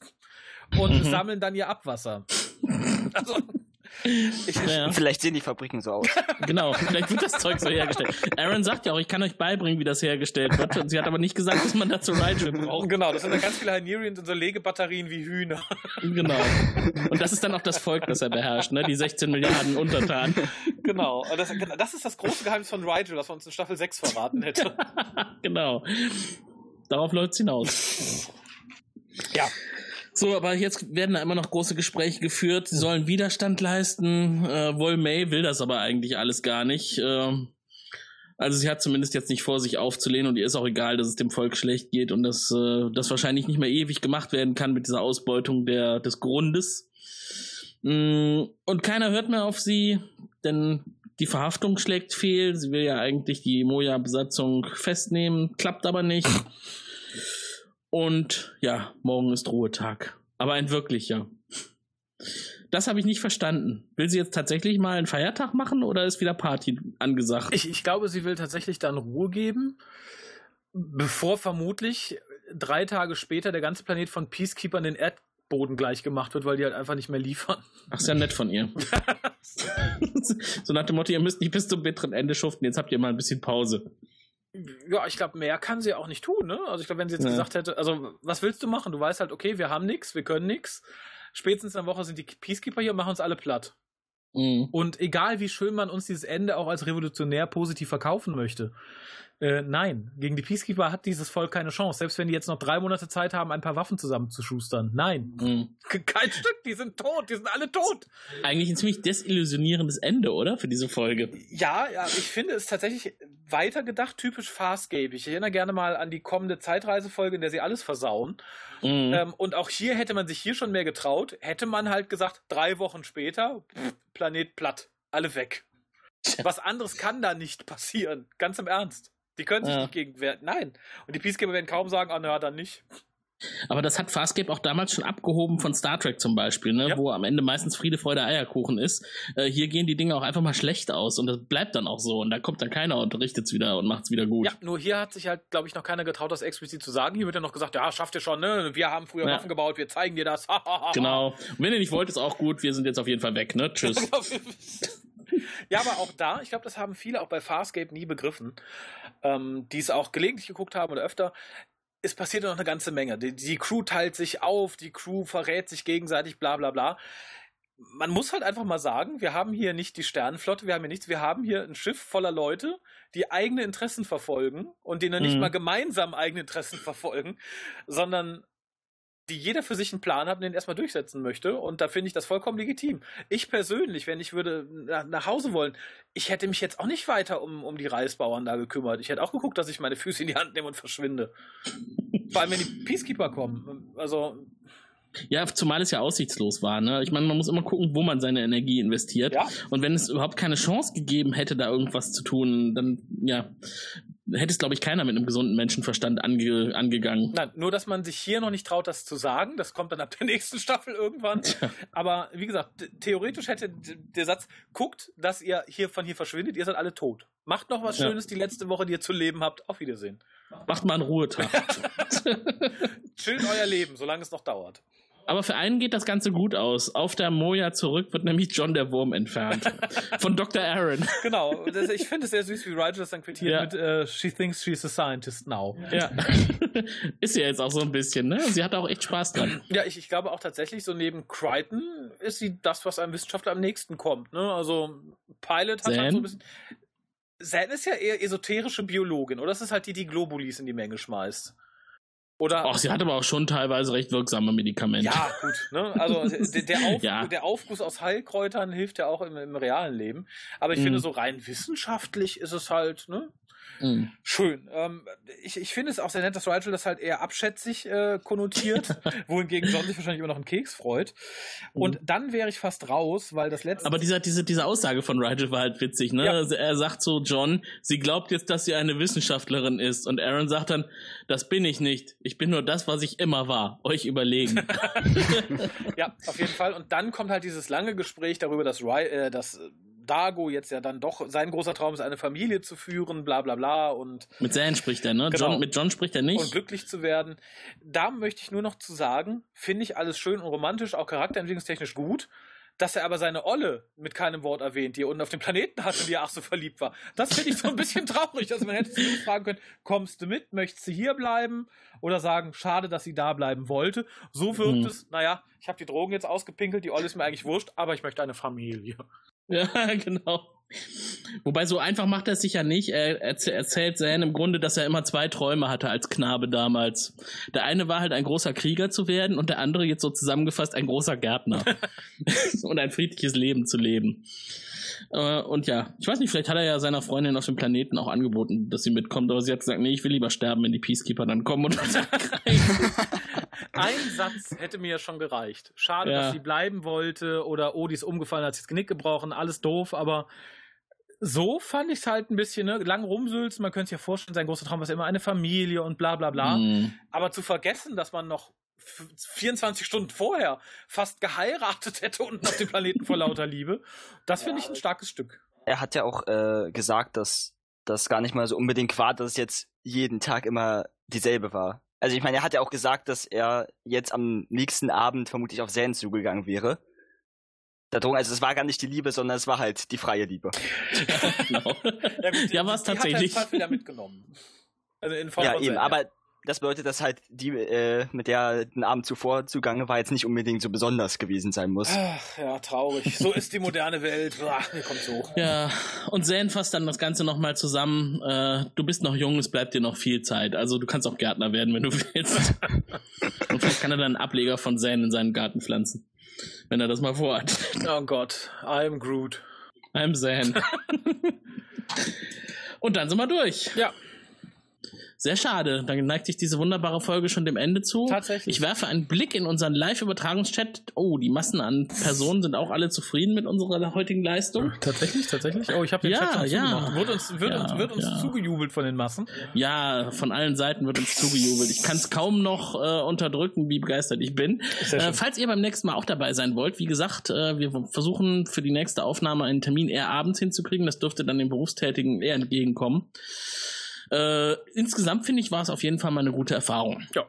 und Mhm. sammeln dann ihr Abwasser. Also, ich, Ja. Vielleicht sehen die Fabriken so aus. Genau, vielleicht wird das Zeug so hergestellt. Aaron sagt ja auch, ich kann euch beibringen, wie das hergestellt wird. Und sie hat aber nicht gesagt, dass man dazu Rigel braucht. Genau, das sind dann ganz viele Hynerians in so Legebatterien wie Hühner. Genau. Und das ist dann auch das Volk, das er beherrscht, ne? Die 16 Milliarden Untertanen. Genau, und das, das ist das große Geheimnis von Rigel, was man uns in Staffel 6 verraten hätte. genau. Darauf läuft's hinaus. Ja. So, aber jetzt werden da immer noch große Gespräche geführt. Sie sollen Widerstand leisten. Äh, Woll May will das aber eigentlich alles gar nicht. Ähm, also sie hat zumindest jetzt nicht vor, sich aufzulehnen und ihr ist auch egal, dass es dem Volk schlecht geht und dass äh, das wahrscheinlich nicht mehr ewig gemacht werden kann mit dieser Ausbeutung der, des Grundes. Mm, Und keiner hört mehr auf sie, denn die Verhaftung schlägt fehl. Sie will ja eigentlich die Moja-Besatzung festnehmen, klappt aber nicht. Und ja, morgen ist Ruhetag. Aber ein wirklicher. Das habe ich nicht verstanden. Will sie jetzt tatsächlich mal einen Feiertag machen oder ist wieder Party angesagt? Ich, ich glaube, sie will tatsächlich dann Ruhe geben, bevor vermutlich drei Tage später der ganze Planet von Peacekeepern den Erdboden gleich gemacht wird, weil die halt einfach nicht mehr liefern. Ach, ist ja nett von ihr. so nach dem Motto, ihr müsst nicht bis zum bitteren Ende schuften, jetzt habt ihr mal ein bisschen Pause. Ja, ich glaube, mehr kann sie auch nicht tun, ne? Also ich glaube, wenn sie jetzt Ja. gesagt hätte, also was willst du machen? Du weißt halt, okay, wir haben nichts, wir können nichts. Spätestens in der Woche sind die Peacekeeper hier und machen uns alle platt. Mhm. Und egal wie schön man uns dieses Ende auch als revolutionär positiv verkaufen möchte, äh, nein, gegen die Peacekeeper hat dieses Volk keine Chance. Selbst wenn die jetzt noch drei Monate Zeit haben, ein paar Waffen zusammenzuschustern. Nein, Mhm. kein Stück, die sind tot, die sind alle tot. Eigentlich ein ziemlich desillusionierendes Ende, oder? Für diese Folge. Ja, ja, ich finde es tatsächlich weitergedacht, typisch Farscape. Ich erinnere gerne mal an die kommende Zeitreisefolge, in der sie alles versauen. Mhm. Ähm, und auch hier hätte man sich hier schon mehr getraut. Hätte man halt gesagt, drei Wochen später, pff, Planet platt, alle weg. Was anderes kann da nicht passieren. Ganz im Ernst. Die können sich Ja. nicht gegen wehren. Nein. Und die Peacekeeper werden kaum sagen, ah, na, dann nicht. Aber das hat Farscape auch damals schon abgehoben von Star Trek zum Beispiel, ne? Ja. wo am Ende meistens Friede, Freude, Eierkuchen ist. Äh, hier gehen die Dinge auch einfach mal schlecht aus und das bleibt dann auch so. Und da kommt dann keiner und richtet's wieder und macht's wieder gut. Ja, nur hier hat sich halt, glaube ich, noch keiner getraut, das explizit zu sagen. Hier wird ja noch gesagt, ja, schafft ihr schon, ne? Wir haben früher Ja. Waffen gebaut, wir zeigen dir das. Genau. Und wenn ihr nicht wollt, ist auch gut. Wir sind jetzt auf jeden Fall weg, ne? Tschüss. ja, aber auch da, ich glaube, das haben viele auch bei Farscape nie begriffen, ähm, die es auch gelegentlich geguckt haben oder öfter. Es passiert ja noch eine ganze Menge. Die, die Crew teilt sich auf, die Crew verrät sich gegenseitig, bla bla bla. Man muss halt einfach mal sagen, wir haben hier nicht die Sternenflotte, wir haben hier nichts, wir haben hier ein Schiff voller Leute, die eigene Interessen verfolgen und denen nicht Mhm. mal gemeinsam eigene Interessen verfolgen, sondern die jeder für sich einen Plan hat und den erstmal durchsetzen möchte. Und da finde ich das vollkommen legitim. Ich persönlich, wenn ich würde nach, nach Hause wollen, ich hätte mich jetzt auch nicht weiter um, um die Reisbauern da gekümmert. Ich hätte auch geguckt, dass ich meine Füße in die Hand nehme und verschwinde. Vor allem, wenn die Peacekeeper kommen. Also, Ja, zumal es ja aussichtslos war. Ne? Ich meine, man muss immer gucken, wo man seine Energie investiert. Ja. Und wenn es überhaupt keine Chance gegeben hätte, da irgendwas zu tun, dann ja, hätte es, glaube ich, keiner mit einem gesunden Menschenverstand ange angegangen. nein, nur, dass man sich hier noch nicht traut, das zu sagen. Das kommt dann ab der nächsten Staffel irgendwann. Aber wie gesagt, theoretisch hätte der Satz, guckt, dass ihr hier von hier verschwindet, ihr seid alle tot. Macht noch was Ja. Schönes die letzte Woche, die ihr zu leben habt. Auf Wiedersehen. Macht mal einen Ruhetag. Chillt euer Leben, solange es noch dauert. Aber für einen geht das Ganze gut aus. Auf der Moja zurück wird nämlich John der Wurm entfernt. Von Dr. Aaron. Genau, das, ich finde es sehr süß, wie Rigel das dann quittiert Ja. mit äh, She thinks she's a scientist now. Ja. Ist ja jetzt auch so ein bisschen, ne? Sie hat auch echt Spaß dran. Ja, ich, ich glaube auch tatsächlich, so neben Crichton ist sie das, was einem Wissenschaftler am nächsten kommt. Ne? Also Pilot hat halt Zan? so ein bisschen. Zan ist ja eher esoterische Biologin, oder? Das ist halt die, die Globulis in die Menge schmeißt. Oder. Ach, sie hat aber auch schon teilweise recht wirksame Medikamente. ja, gut. Ne? Also der, Auf, Ja. der Aufguss aus Heilkräutern hilft ja auch im, im realen Leben. Aber ich Mhm. finde, so rein wissenschaftlich ist es halt, ne? Mhm. Schön. Ähm, ich, ich finde es auch sehr nett, dass Rigel das halt eher abschätzig äh, konnotiert, wohingegen John sich wahrscheinlich immer noch einen Keks freut. Und dann wäre ich fast raus, weil das letzte. Aber dieser, diese, diese Aussage von Rigel war halt witzig, ne? Ja. Also Er sagt so, John, sie glaubt jetzt, dass sie eine Wissenschaftlerin ist. Und Aaron sagt dann, das bin ich nicht. Ich bin nur das, was ich immer war. Euch überlegen. ja, auf jeden Fall. Und dann kommt halt dieses lange Gespräch darüber, dass, Ry äh, dass äh, Dago jetzt ja dann doch sein großer Traum ist, eine Familie zu führen, bla bla bla und, mit Zan spricht er, ne? Genau. John, mit John spricht er nicht. und glücklich zu werden. Da möchte ich nur noch zu sagen, finde ich alles schön und romantisch, auch charakterentwicklungstechnisch gut. Dass er aber seine Olle mit keinem Wort erwähnt, die er unten auf dem Planeten hatte, die er ach so verliebt war. Das finde ich so ein bisschen traurig. Also man hätte sie fragen können, kommst du mit, möchtest du hier bleiben? Oder sagen, schade, dass sie da bleiben wollte. So wirkt Mhm. es, naja, ich habe die Drogen jetzt ausgepinkelt, die Olle ist mir eigentlich wurscht, aber ich möchte eine Familie. Ja, genau. Wobei so einfach macht er es sich ja nicht. Er erzäh- erzählt Zan im Grunde, dass er immer zwei Träume hatte als Knabe damals. Der eine war halt ein großer Krieger zu werden und der andere jetzt so zusammengefasst ein großer Gärtner. und ein friedliches Leben zu leben. Äh, Und ja, ich weiß nicht, vielleicht hat er ja seiner Freundin auf dem Planeten auch angeboten, dass sie mitkommt, aber sie hat gesagt, nee, ich will lieber sterben, wenn die Peacekeeper dann kommen und uns. Ein Satz hätte mir ja schon gereicht. Schade, Ja. dass sie bleiben wollte oder oh, die ist umgefallen, hat sich das Genick gebrochen, alles doof, aber so fand ich es halt ein bisschen, ne, lang rumsülzen, man könnte sich ja vorstellen, sein großer Traum war immer eine Familie und bla bla bla. Hm. Aber zu vergessen, dass man noch 24 Stunden vorher fast geheiratet hätte unten auf dem Planeten vor lauter Liebe, das finde ich ein starkes Stück. Er hat ja auch äh, gesagt, dass das gar nicht mal so unbedingt war, dass es jetzt jeden Tag immer dieselbe war. Also ich meine, er hat ja auch gesagt, dass er jetzt am nächsten Abend vermutlich auf Zan zugegangen wäre. Darum, also es war gar nicht die Liebe, sondern es war halt die freie Liebe. genau. Ja, gut, Ja, die- die tatsächlich. Hat er Zweifel ja mitgenommen. Also in Form ja, von eben, Zen, aber das bedeutet, dass halt die, äh, mit der er den Abend zuvor zugange war, jetzt nicht unbedingt so besonders gewesen sein muss. Ach, ja, traurig. So ist die moderne Welt. Ach, mir kommt so. Ja, und Zane fasst dann das Ganze nochmal zusammen. Äh, du bist noch jung, es bleibt dir noch viel Zeit. Also du kannst auch Gärtner werden, wenn du willst. und vielleicht kann er dann einen Ableger von Zane in seinen Garten pflanzen. Wenn er das mal vorhat. Oh Gott, I'm Groot. I'm Zane. und dann sind wir durch. Ja. Sehr schade. Dann neigt sich diese wunderbare Folge schon dem Ende zu. Tatsächlich. Ich werfe einen Blick in unseren Live-Übertragungschat. Oh, die Massen an Personen sind auch alle zufrieden mit unserer heutigen Leistung. Tatsächlich, tatsächlich. Oh, ich habe den Ja, Chat schon ja. zugemacht. Wird uns, wird Ja, uns, wird uns ja. zugejubelt von den Massen. Ja, von allen Seiten wird uns zugejubelt. Ich kann es kaum noch äh, unterdrücken, wie begeistert ich bin. Äh, falls ihr beim nächsten Mal auch dabei sein wollt, wie gesagt, äh, wir versuchen für die nächste Aufnahme einen Termin eher abends hinzukriegen. Das dürfte dann den Berufstätigen eher entgegenkommen. Äh, insgesamt finde ich, war es auf jeden Fall mal eine gute Erfahrung. Ja.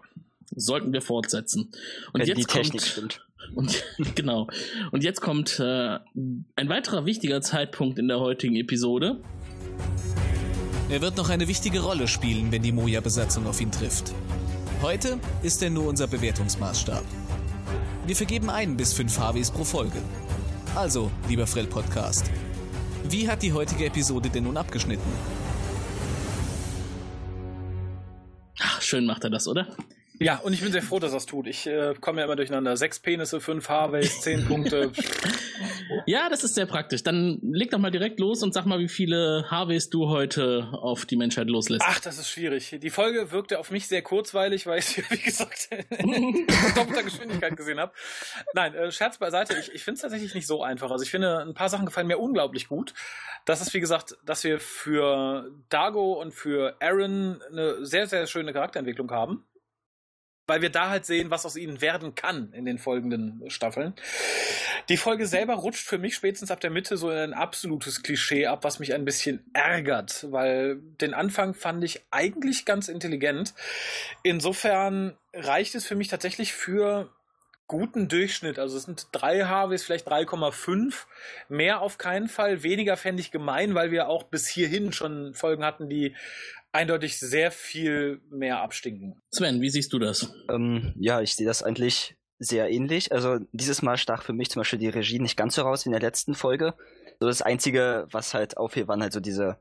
Sollten wir fortsetzen. Und Wenn jetzt die Technik kommt, stimmt. und genau. Und jetzt kommt äh, ein weiterer wichtiger Zeitpunkt in der heutigen Episode. Er wird noch eine wichtige Rolle spielen, wenn die Moja-Besatzung auf ihn trifft. Heute ist er nur unser Bewertungsmaßstab. Wir vergeben ein bis fünf HWs pro Folge. Also, lieber Frell Podcast, wie hat die heutige Episode denn nun abgeschnitten? Schön macht er das, oder? Ja, und ich bin sehr froh, dass es tut. Ich äh, komme ja immer durcheinander. Sechs Penisse, fünf Harveys, zehn Punkte. Ja, das ist sehr praktisch. Dann leg doch mal direkt los und sag mal, wie viele Harveys du heute auf die Menschheit loslässt. Ach, das ist schwierig. Die Folge wirkte auf mich sehr kurzweilig, weil ich sie, wie gesagt, in doppelter Geschwindigkeit gesehen habe. Nein, äh, Scherz beiseite. Ich, ich finde es tatsächlich nicht so einfach. Also ich finde, ein paar Sachen gefallen mir unglaublich gut. Das ist, wie gesagt, dass wir für Dago und für Aaron eine sehr, sehr schöne Charakterentwicklung haben. Weil wir da halt sehen, was aus ihnen werden kann in den folgenden Staffeln. Die Folge selber rutscht für mich spätestens ab der Mitte so in ein absolutes Klischee ab, was mich ein bisschen ärgert, weil den Anfang fand ich eigentlich ganz intelligent. Insofern reicht es für mich tatsächlich für guten Durchschnitt. Also es sind drei HWs, vielleicht 3,5. Mehr auf keinen Fall. Weniger fände ich gemein, weil wir auch bis hierhin schon Folgen hatten, die eindeutig sehr viel mehr abstinken. Sven, wie siehst du das? Ähm, ja, ich sehe das eigentlich sehr ähnlich. Also dieses Mal stach für mich zum Beispiel die Regie nicht ganz so raus wie in der letzten Folge. So das Einzige, was halt auffiel, waren halt so diese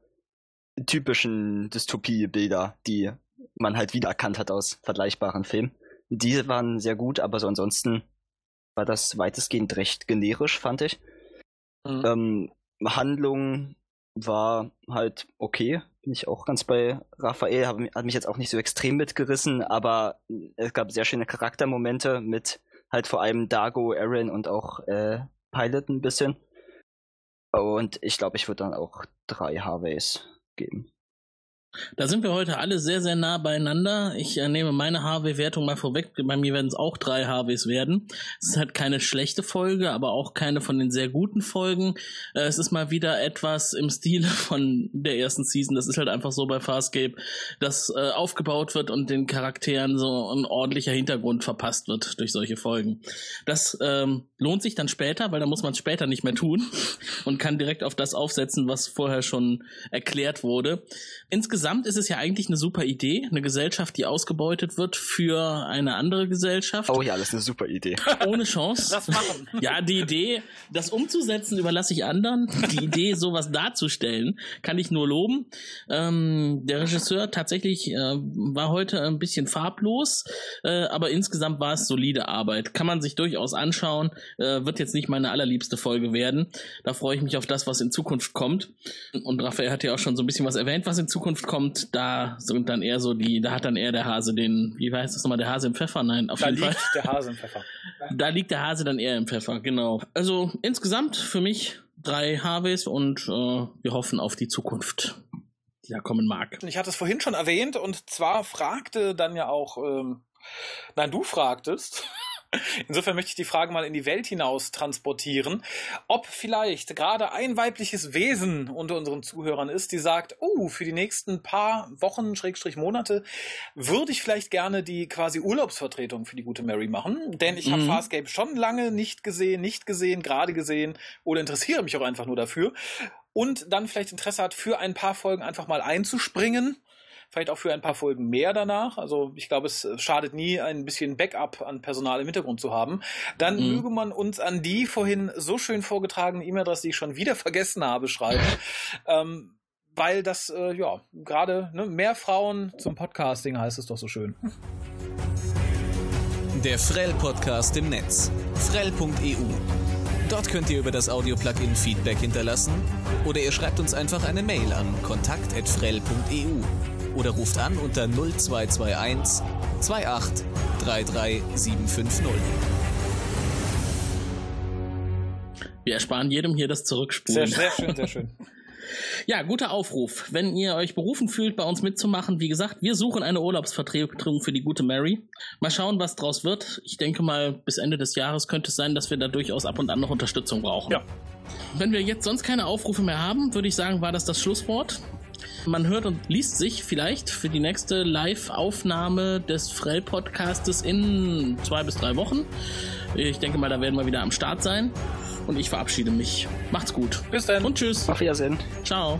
typischen Dystopie-Bilder, die man halt wiedererkannt hat aus vergleichbaren Filmen. Die waren sehr gut, aber so ansonsten war das weitestgehend recht generisch, fand ich. Mhm. Ähm, Handlung war halt okay. Bin ich auch ganz bei Raphael. Hab, hat mich jetzt auch nicht so extrem mitgerissen, aber es gab sehr schöne Charaktermomente mit halt vor allem Dago, Aaron und auch äh, Pilot ein bisschen. Und ich glaube, ich würde dann auch drei Harveys geben. Da sind wir heute alle sehr, sehr nah beieinander. Ich äh, nehme meine HW-Wertung mal vorweg. Bei mir werden es auch drei HWs werden. Es ist halt keine schlechte Folge, aber auch keine von den sehr guten Folgen. Äh, es ist mal wieder etwas im Stile von der ersten Season. Das ist halt einfach so bei Farscape, dass äh, aufgebaut wird und den Charakteren so ein ordentlicher Hintergrund verpasst wird durch solche Folgen. Das ähm, lohnt sich dann später, weil da muss man es später nicht mehr tun und kann direkt auf das aufsetzen, was vorher schon erklärt wurde. Insgesamt ist es ja eigentlich eine super Idee, eine Gesellschaft, die ausgebeutet wird für eine andere Gesellschaft. Oh ja, das ist eine super Idee. Ohne Chance. Das machen. Ja, die Idee, das umzusetzen, überlasse ich anderen. Die Idee, sowas darzustellen, kann ich nur loben. Ähm, der Regisseur tatsächlich äh, war heute ein bisschen farblos, äh, aber insgesamt war es solide Arbeit. Kann man sich durchaus anschauen. Äh, wird jetzt nicht meine allerliebste Folge werden. Da freue ich mich auf das, was in Zukunft kommt. Und Raphael hat ja auch schon so ein bisschen was erwähnt, was in Zukunft kommt. Da sind dann eher so die, da hat dann eher der Hase den, wie heißt das nochmal, der Hase im Pfeffer? Nein, auf Da jeden Fall. liegt der Hase im Pfeffer. Da liegt der Hase dann eher im Pfeffer, genau. Also insgesamt für mich drei Harveys und äh, wir hoffen auf die Zukunft, die da kommen mag. Ich hatte es vorhin schon erwähnt und zwar fragte dann ja auch, ähm, nein, du fragtest. Insofern möchte ich die Frage mal in die Welt hinaus transportieren, ob vielleicht gerade ein weibliches Wesen unter unseren Zuhörern ist, die sagt, oh, für die nächsten paar Wochen, Schrägstrich Monate, würde ich vielleicht gerne die quasi Urlaubsvertretung für die gute Mary machen, denn ich habe Mhm. Farscape schon lange nicht gesehen, nicht gesehen, gerade gesehen oder interessiere mich auch einfach nur dafür und dann vielleicht Interesse hat, für ein paar Folgen einfach mal einzuspringen. Vielleicht auch für ein paar Folgen mehr danach. Also ich glaube, es schadet nie, ein bisschen Backup an Personal im Hintergrund zu haben. Dann Mhm. möge man uns an die vorhin so schön vorgetragene E-Mail-Adresse, die ich schon wieder vergessen habe, schreiben. ähm, weil das, äh, ja, gerade ne, mehr Frauen zum Podcasting heißt es doch so schön. Der Frell-Podcast im Netz. Frell.eu. Dort könnt ihr über das Audio-Plugin Feedback hinterlassen oder ihr schreibt uns einfach eine Mail an kontakt.frell.eu oder ruft an unter 0221 28 33 750. Wir ersparen jedem hier das Zurückspulen. Sehr, sehr schön, sehr schön. Ja, guter Aufruf. Wenn ihr euch berufen fühlt, bei uns mitzumachen, wie gesagt, wir suchen eine Urlaubsvertretung für die gute Mary. Mal schauen, was draus wird. Ich denke mal, bis Ende des Jahres könnte es sein, dass wir da durchaus ab und an noch Unterstützung brauchen. Ja. Wenn wir jetzt sonst keine Aufrufe mehr haben, würde ich sagen, war das das Schlusswort. Man hört und liest sich vielleicht für die nächste Live-Aufnahme des Frell-Podcastes in zwei bis drei Wochen. Ich denke mal, da werden wir wieder am Start sein. Und ich verabschiede mich. Macht's gut. Bis dann. Und tschüss. Auf Wiedersehen. Ciao.